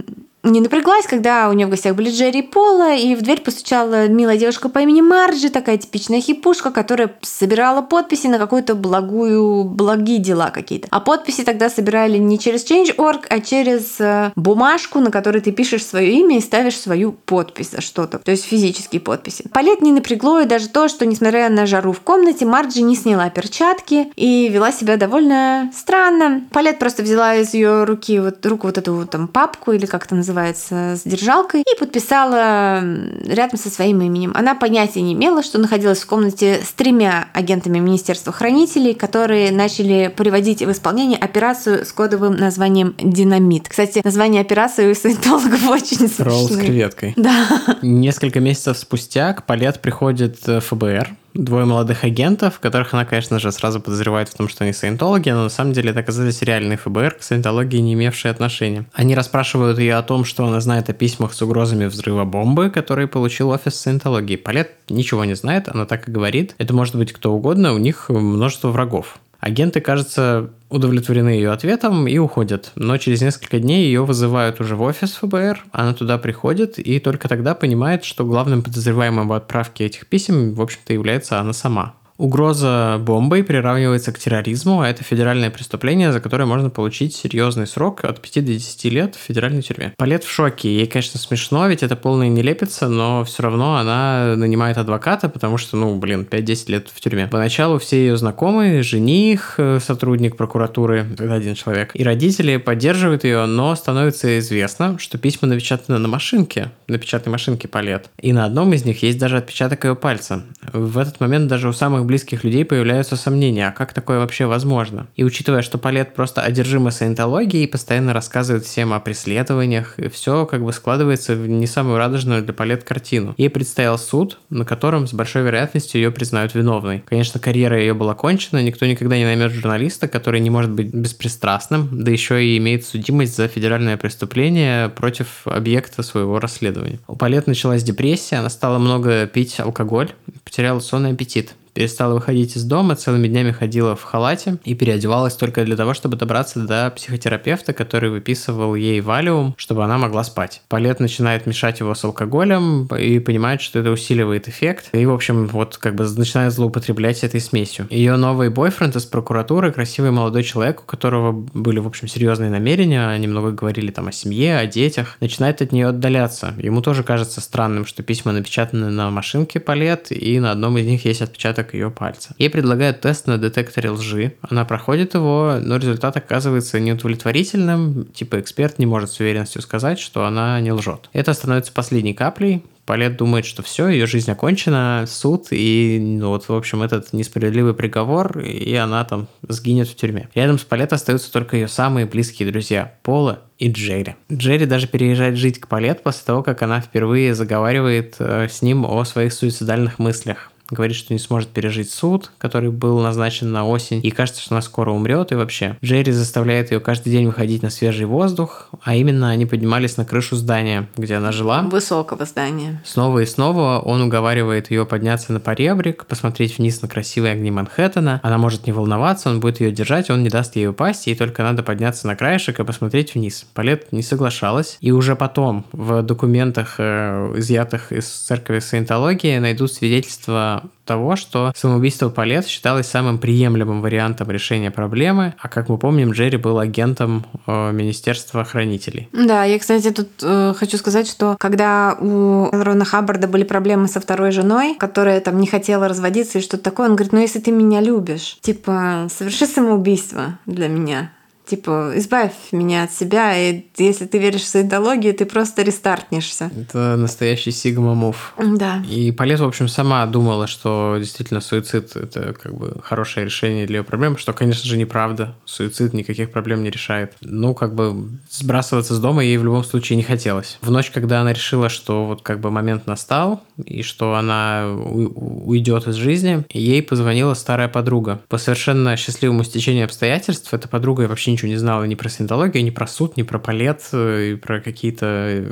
не напряглась, когда у нее в гостях были Джерри и Пола, и в дверь постучала милая девушка по имени Марджи, такая типичная хипушка, которая собирала подписи на какую-то благую, благие дела какие-то. А подписи тогда собирали не через Change.org, а через э, бумажку, на которой ты пишешь свое имя и ставишь свою подпись за что-то, то есть физические подписи. Палет не напрягло, и даже то, что, несмотря на жару в комнате, Марджи не сняла перчатки и вела себя довольно странно. Палет просто взяла из ее руки вот руку вот эту там папку или как это называется, называется, с держалкой, и подписала рядом со своим именем. Она понятия не имела, что находилась в комнате с тремя агентами Министерства хранителей, которые начали приводить в исполнение операцию с кодовым названием «Динамит». Кстати, название операции у саентологов очень Ролл с смешное. креветкой. Да. Несколько месяцев спустя к Палет приходит э, ФБР, двое молодых агентов, которых она, конечно же, сразу подозревает в том, что они саентологи, но на самом деле это оказались реальные ФБР, к саентологии не имевшие отношения. Они расспрашивают ее о том, что она знает о письмах с угрозами взрыва бомбы, которые получил офис саентологии. Палет ничего не знает, она так и говорит. Это может быть кто угодно, у них множество врагов. Агенты, кажется, удовлетворены ее ответом и уходят. Но через несколько дней ее вызывают уже в офис ФБР, она туда приходит и только тогда понимает, что главным подозреваемым в отправке этих писем, в общем-то, является она сама. Угроза бомбой приравнивается к терроризму, а это федеральное преступление, за которое можно получить серьезный срок от 5 до 10 лет в федеральной тюрьме. Палет в шоке. Ей, конечно, смешно, ведь это полная нелепица, но все равно она нанимает адвоката, потому что, ну, блин, 5-10 лет в тюрьме. Поначалу все ее знакомые, жених, э, сотрудник прокуратуры, это один человек, и родители поддерживают ее, но становится известно, что письма напечатаны на машинке, на печатной машинке Палет. И на одном из них есть даже отпечаток ее пальца. В этот момент даже у самых близких людей появляются сомнения, а как такое вообще возможно? И учитывая, что Палет просто одержима саентологией и постоянно рассказывает всем о преследованиях, и все как бы складывается в не самую радужную для Палет картину. Ей предстоял суд, на котором с большой вероятностью ее признают виновной. Конечно, карьера ее была кончена, никто никогда не наймет журналиста, который не может быть беспристрастным, да еще и имеет судимость за федеральное преступление против объекта своего расследования. У Палет началась депрессия, она стала много пить алкоголь, потеряла сонный аппетит перестала выходить из дома, целыми днями ходила в халате и переодевалась только для того, чтобы добраться до психотерапевта, который выписывал ей валиум, чтобы она могла спать. Палет начинает мешать его с алкоголем и понимает, что это усиливает эффект. И, в общем, вот как бы начинает злоупотреблять этой смесью. Ее новый бойфренд из прокуратуры, красивый молодой человек, у которого были, в общем, серьезные намерения, они много говорили там о семье, о детях, начинает от нее отдаляться. Ему тоже кажется странным, что письма напечатаны на машинке Палет, и на одном из них есть отпечаток ее пальца. Ей предлагают тест на детекторе лжи. Она проходит его, но результат оказывается неудовлетворительным. Типа эксперт не может с уверенностью сказать, что она не лжет. Это становится последней каплей, Палет думает, что все, ее жизнь окончена, суд, и ну, вот, в общем, этот несправедливый приговор, и она там сгинет в тюрьме. Рядом с Палет остаются только ее самые близкие друзья Пола и Джерри. Джерри даже переезжает жить к Палет после того, как она впервые заговаривает э, с ним о своих суицидальных мыслях говорит, что не сможет пережить суд, который был назначен на осень, и кажется, что она скоро умрет, и вообще. Джерри заставляет ее каждый день выходить на свежий воздух, а именно они поднимались на крышу здания, где она жила. Высокого здания. Снова и снова он уговаривает ее подняться на поребрик, посмотреть вниз на красивые огни Манхэттена. Она может не волноваться, он будет ее держать, он не даст ей упасть, ей только надо подняться на краешек и посмотреть вниз. Палет не соглашалась, и уже потом в документах, э, изъятых из церкви саентологии, найдут того, что самоубийство Палет считалось самым приемлемым вариантом решения проблемы, а как мы помним, Джерри был агентом э, Министерства хранителей. Да, я, кстати, тут э, хочу сказать, что когда у Рона Хаббарда были проблемы со второй женой, которая там не хотела разводиться и что-то такое, он говорит, ну если ты меня любишь, типа, соверши самоубийство для меня типа, избавь меня от себя, и если ты веришь в саентологию, ты просто рестартнешься. Это настоящий сигма-мув. Да. И Полет, в общем, сама думала, что действительно суицид – это как бы хорошее решение для ее проблем, что, конечно же, неправда. Суицид никаких проблем не решает. Ну, как бы сбрасываться с дома ей в любом случае не хотелось. В ночь, когда она решила, что вот как бы момент настал, и что она уйдет из жизни, ей позвонила старая подруга. По совершенно счастливому стечению обстоятельств эта подруга вообще ничего не знала ни про синтологию, ни про суд, ни про палет, и про какие-то э,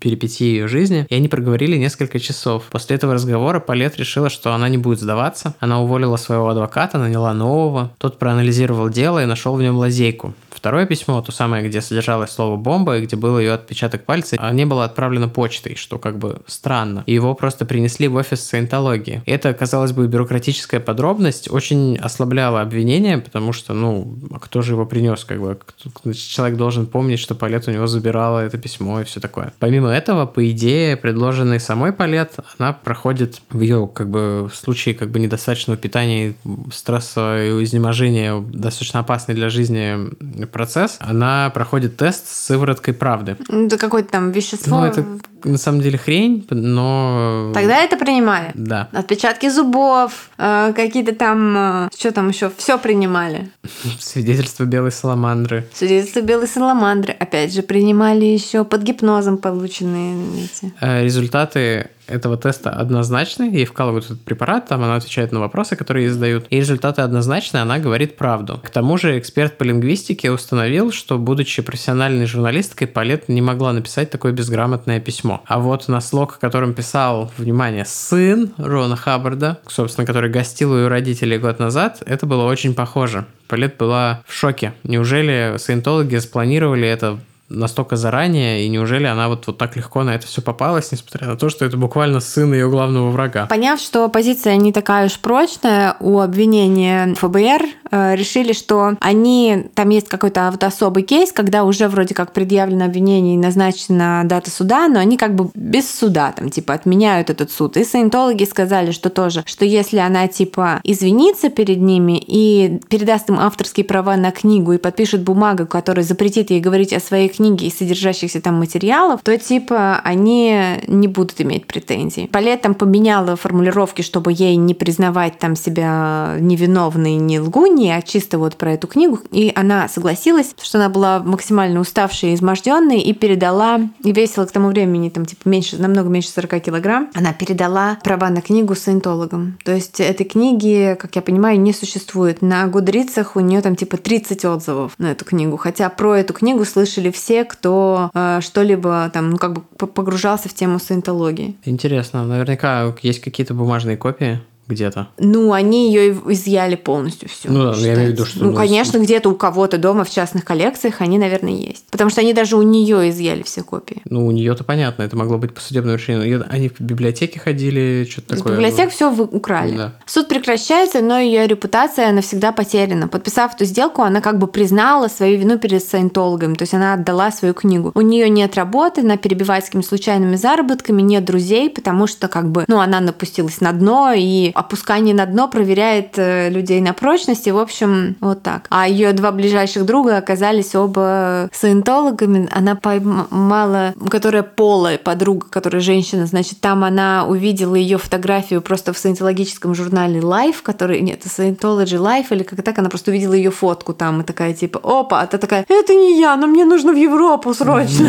перипетии ее жизни. И они проговорили несколько часов. После этого разговора Палет решила, что она не будет сдаваться. Она уволила своего адвоката, наняла нового. Тот проанализировал дело и нашел в нем лазейку. Второе письмо, то самое, где содержалось слово «бомба», и где был ее отпечаток пальца, а не было отправлено почтой, что как бы странно. И его просто принесли в офис саентологии. Это, казалось бы, бюрократическая подробность очень ослабляла обвинение, потому что, ну, а кто же его принес? Как бы человек должен помнить, что Палет у него забирала это письмо и все такое. Помимо этого, по идее, предложенный самой Палет, она проходит в ее, как бы, в случае, как бы, недостаточного питания, стресса и изнеможения, достаточно опасный для жизни процесс, она проходит тест с сывороткой правды. Это какое-то там вещество. Ну, это на самом деле хрень, но... Тогда это принимали? Да. Отпечатки зубов, э, какие-то там... Э, что там еще? Все принимали. Свидетельство белой саламандры. Свидетельство белой саламандры. Опять же, принимали еще под гипнозом полученные эти. Э, результаты этого теста однозначны, ей вкалывают этот препарат, там она отвечает на вопросы, которые ей задают, и результаты однозначны, она говорит правду. К тому же эксперт по лингвистике установил, что, будучи профессиональной журналисткой, Палет не могла написать такое безграмотное письмо. А вот на слог, которым писал, внимание, сын Рона Хаббарда, собственно, который гостил у ее родителей год назад, это было очень похоже. Палет была в шоке. Неужели саентологи спланировали это настолько заранее, и неужели она вот, вот так легко на это все попалась, несмотря на то, что это буквально сын ее главного врага. Поняв, что позиция не такая уж прочная у обвинения ФБР, решили, что они, там есть какой-то вот особый кейс, когда уже вроде как предъявлено обвинение и назначена дата суда, но они как бы без суда, там типа отменяют этот суд. И саентологи сказали, что тоже, что если она типа извинится перед ними и передаст им авторские права на книгу и подпишет бумагу, которая запретит ей говорить о своей книги и содержащихся там материалов, то типа они не будут иметь претензий. Палет там поменяла формулировки, чтобы ей не признавать там себя невиновной, не лгуньей, а чисто вот про эту книгу. И она согласилась, что она была максимально уставшей и изможденной и передала, и весила к тому времени там типа меньше, намного меньше 40 килограмм, она передала права на книгу саентологам. То есть этой книги, как я понимаю, не существует. На Гудрицах у нее там типа 30 отзывов на эту книгу, хотя про эту книгу слышали все кто э, что-либо там, ну, как бы погружался в тему саентологии. Интересно. Наверняка есть какие-то бумажные копии где-то. Ну, они ее изъяли полностью всю. Ну, да, я имею в виду, что... Ну, ну конечно, где-то у кого-то дома в частных коллекциях они, наверное, есть. Потому что они даже у нее изъяли все копии. Ну, у нее-то понятно, это могло быть по судебному решению. Они в библиотеке ходили, что-то такое. В библиотек все украли. Да. Суд прекращается, но ее репутация навсегда потеряна. Подписав эту сделку, она как бы признала свою вину перед саентологами, то есть она отдала свою книгу. У нее нет работы, она перебивает с какими-то случайными заработками, нет друзей, потому что как бы, ну, она напустилась на дно и опускание на дно проверяет э, людей на прочность, и, в общем, вот так. А ее два ближайших друга оказались оба саентологами. Она поймала, которая полая подруга, которая женщина, значит, там она увидела ее фотографию просто в саентологическом журнале Life, который, нет, Scientology Life, или как так, она просто увидела ее фотку там и такая типа, опа, а та такая, это не я, но мне нужно в Европу срочно.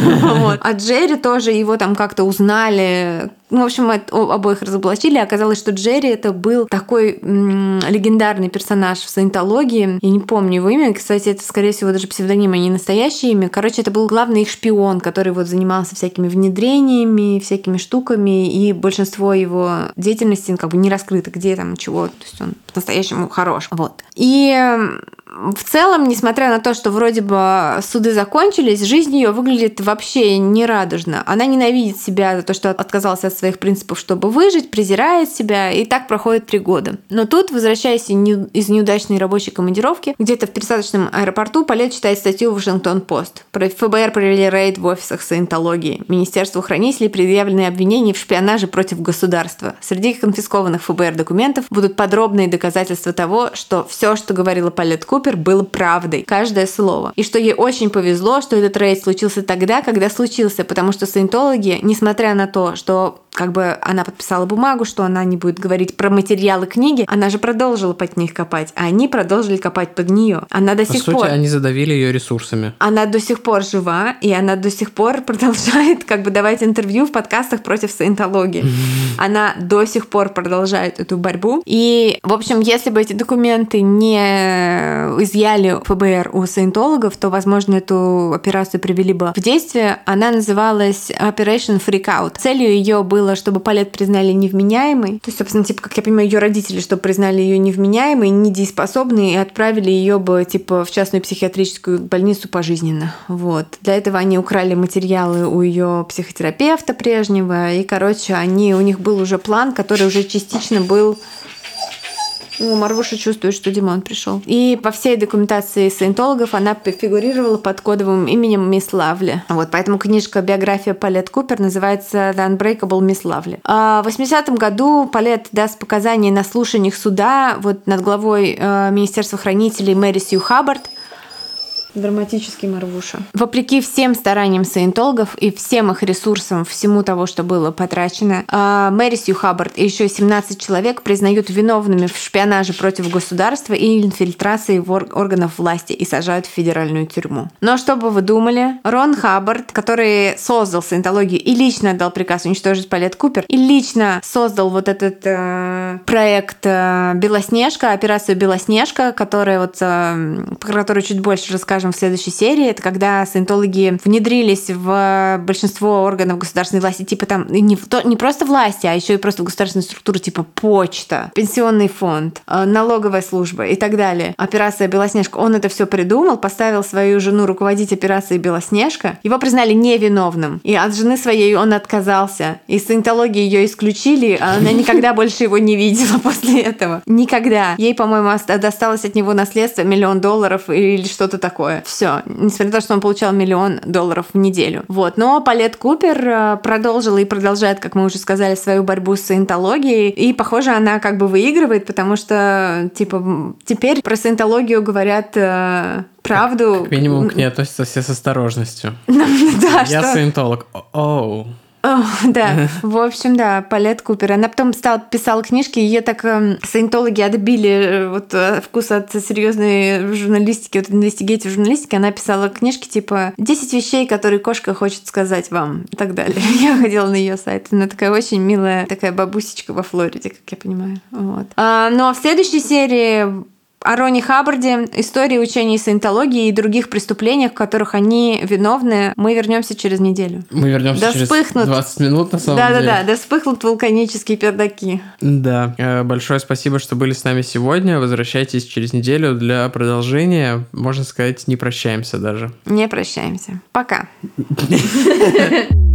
А Джерри тоже его там как-то узнали, ну, в общем, обоих разоблачили. Оказалось, что Джерри это был такой м- легендарный персонаж в саентологии. Я не помню его имя. Кстати, это, скорее всего, даже псевдоним, а не настоящее имя. Короче, это был главный их шпион, который вот занимался всякими внедрениями, всякими штуками, и большинство его деятельности ну, как бы не раскрыто, где там чего. То есть он по-настоящему хорош. Вот. И в целом, несмотря на то, что вроде бы суды закончились, жизнь ее выглядит вообще нерадужно. Она ненавидит себя за то, что отказалась от своих принципов, чтобы выжить, презирает себя, и так проходит три года. Но тут, возвращаясь из неудачной рабочей командировки, где-то в пересадочном аэропорту Полет читает статью в Вашингтон-Пост. Про ФБР провели рейд в офисах саентологии. Министерству хранителей предъявлены обвинения в шпионаже против государства. Среди конфискованных ФБР документов будут подробные доказательства того, что все, что говорила Палет Купер, Купер было правдой, каждое слово. И что ей очень повезло, что этот рейд случился тогда, когда случился, потому что саентологи, несмотря на то, что как бы она подписала бумагу, что она не будет говорить про материалы книги, она же продолжила под них копать, а они продолжили копать под нее. Она до По сих сути, пор... они задавили ее ресурсами. Она до сих пор жива, и она до сих пор продолжает как бы давать интервью в подкастах против саентологии. Она до сих пор продолжает эту борьбу. И, в общем, если бы эти документы не изъяли ФБР у саентологов, то, возможно, эту операцию привели бы в действие. Она называлась Operation Freakout. Целью ее было было, чтобы Палет признали невменяемой. То есть, собственно, типа, как я понимаю, ее родители, чтобы признали ее невменяемой, недееспособной и отправили ее бы, типа, в частную психиатрическую больницу пожизненно. Вот. Для этого они украли материалы у ее психотерапевта прежнего, и, короче, они, у них был уже план, который уже частично был Ну, Марвуша чувствует, что Димон пришел. И по всей документации саентологов она фигурировала под кодовым именем Мисс Лавли. Вот, поэтому книжка «Биография Палет Купер» называется «The Unbreakable Miss Лавли». А в 80-м году Палет даст показания на слушаниях суда вот над главой э, Министерства хранителей Мэри Сью Хаббард, Драматический Марвуша. Вопреки всем стараниям саентологов и всем их ресурсам, всему того, что было потрачено, а, Мэри Сью Хаббард и еще 17 человек признают виновными в шпионаже против государства и инфильтрации в органов власти и сажают в федеральную тюрьму. Но что бы вы думали? Рон Хаббард, который создал саентологию и лично отдал приказ уничтожить Палет Купер, и лично создал вот этот э, проект э, Белоснежка, операцию Белоснежка, которая вот, э, про которую чуть больше расскажем расскажем в следующей серии, это когда саентологи внедрились в большинство органов государственной власти, типа там не, не просто власти, а еще и просто в государственную структуру, типа почта, пенсионный фонд, э, налоговая служба и так далее. Операция Белоснежка. Он это все придумал, поставил свою жену руководить операцией Белоснежка. Его признали невиновным. И от жены своей он отказался. Из саентологии ее исключили, а она никогда больше его не видела после этого. Никогда. Ей, по-моему, досталось от него наследство миллион долларов или что-то такое такое. Все. Несмотря на то, что он получал миллион долларов в неделю. Вот. Но Палет Купер э, продолжила и продолжает, как мы уже сказали, свою борьбу с саентологией. И, похоже, она как бы выигрывает, потому что, типа, теперь про саентологию говорят э, правду. Как минимум к ней относятся все с осторожностью. Да, Я саентолог. Оу. да, в общем, да, Палет Купер. Она потом стала, писала книжки, ее так э, саентологи отбили э, вот э, вкус от серьезной журналистики, вот инвестигейтив журналистики. Она писала книжки типа «10 вещей, которые кошка хочет сказать вам» и так далее. Я ходила на ее сайт. Она такая очень милая, такая бабусечка во Флориде, как я понимаю. Вот. А, но в следующей серии о Роне Хаббарде, истории учения саентологии и других преступлениях, в которых они виновны, мы вернемся через неделю. Мы вернемся да через вспыхнут. 20 минут, на самом да, деле. Да-да-да, да вспыхнут вулканические пердаки. Да. Э, большое спасибо, что были с нами сегодня. Возвращайтесь через неделю для продолжения. Можно сказать, не прощаемся даже. Не прощаемся. Пока.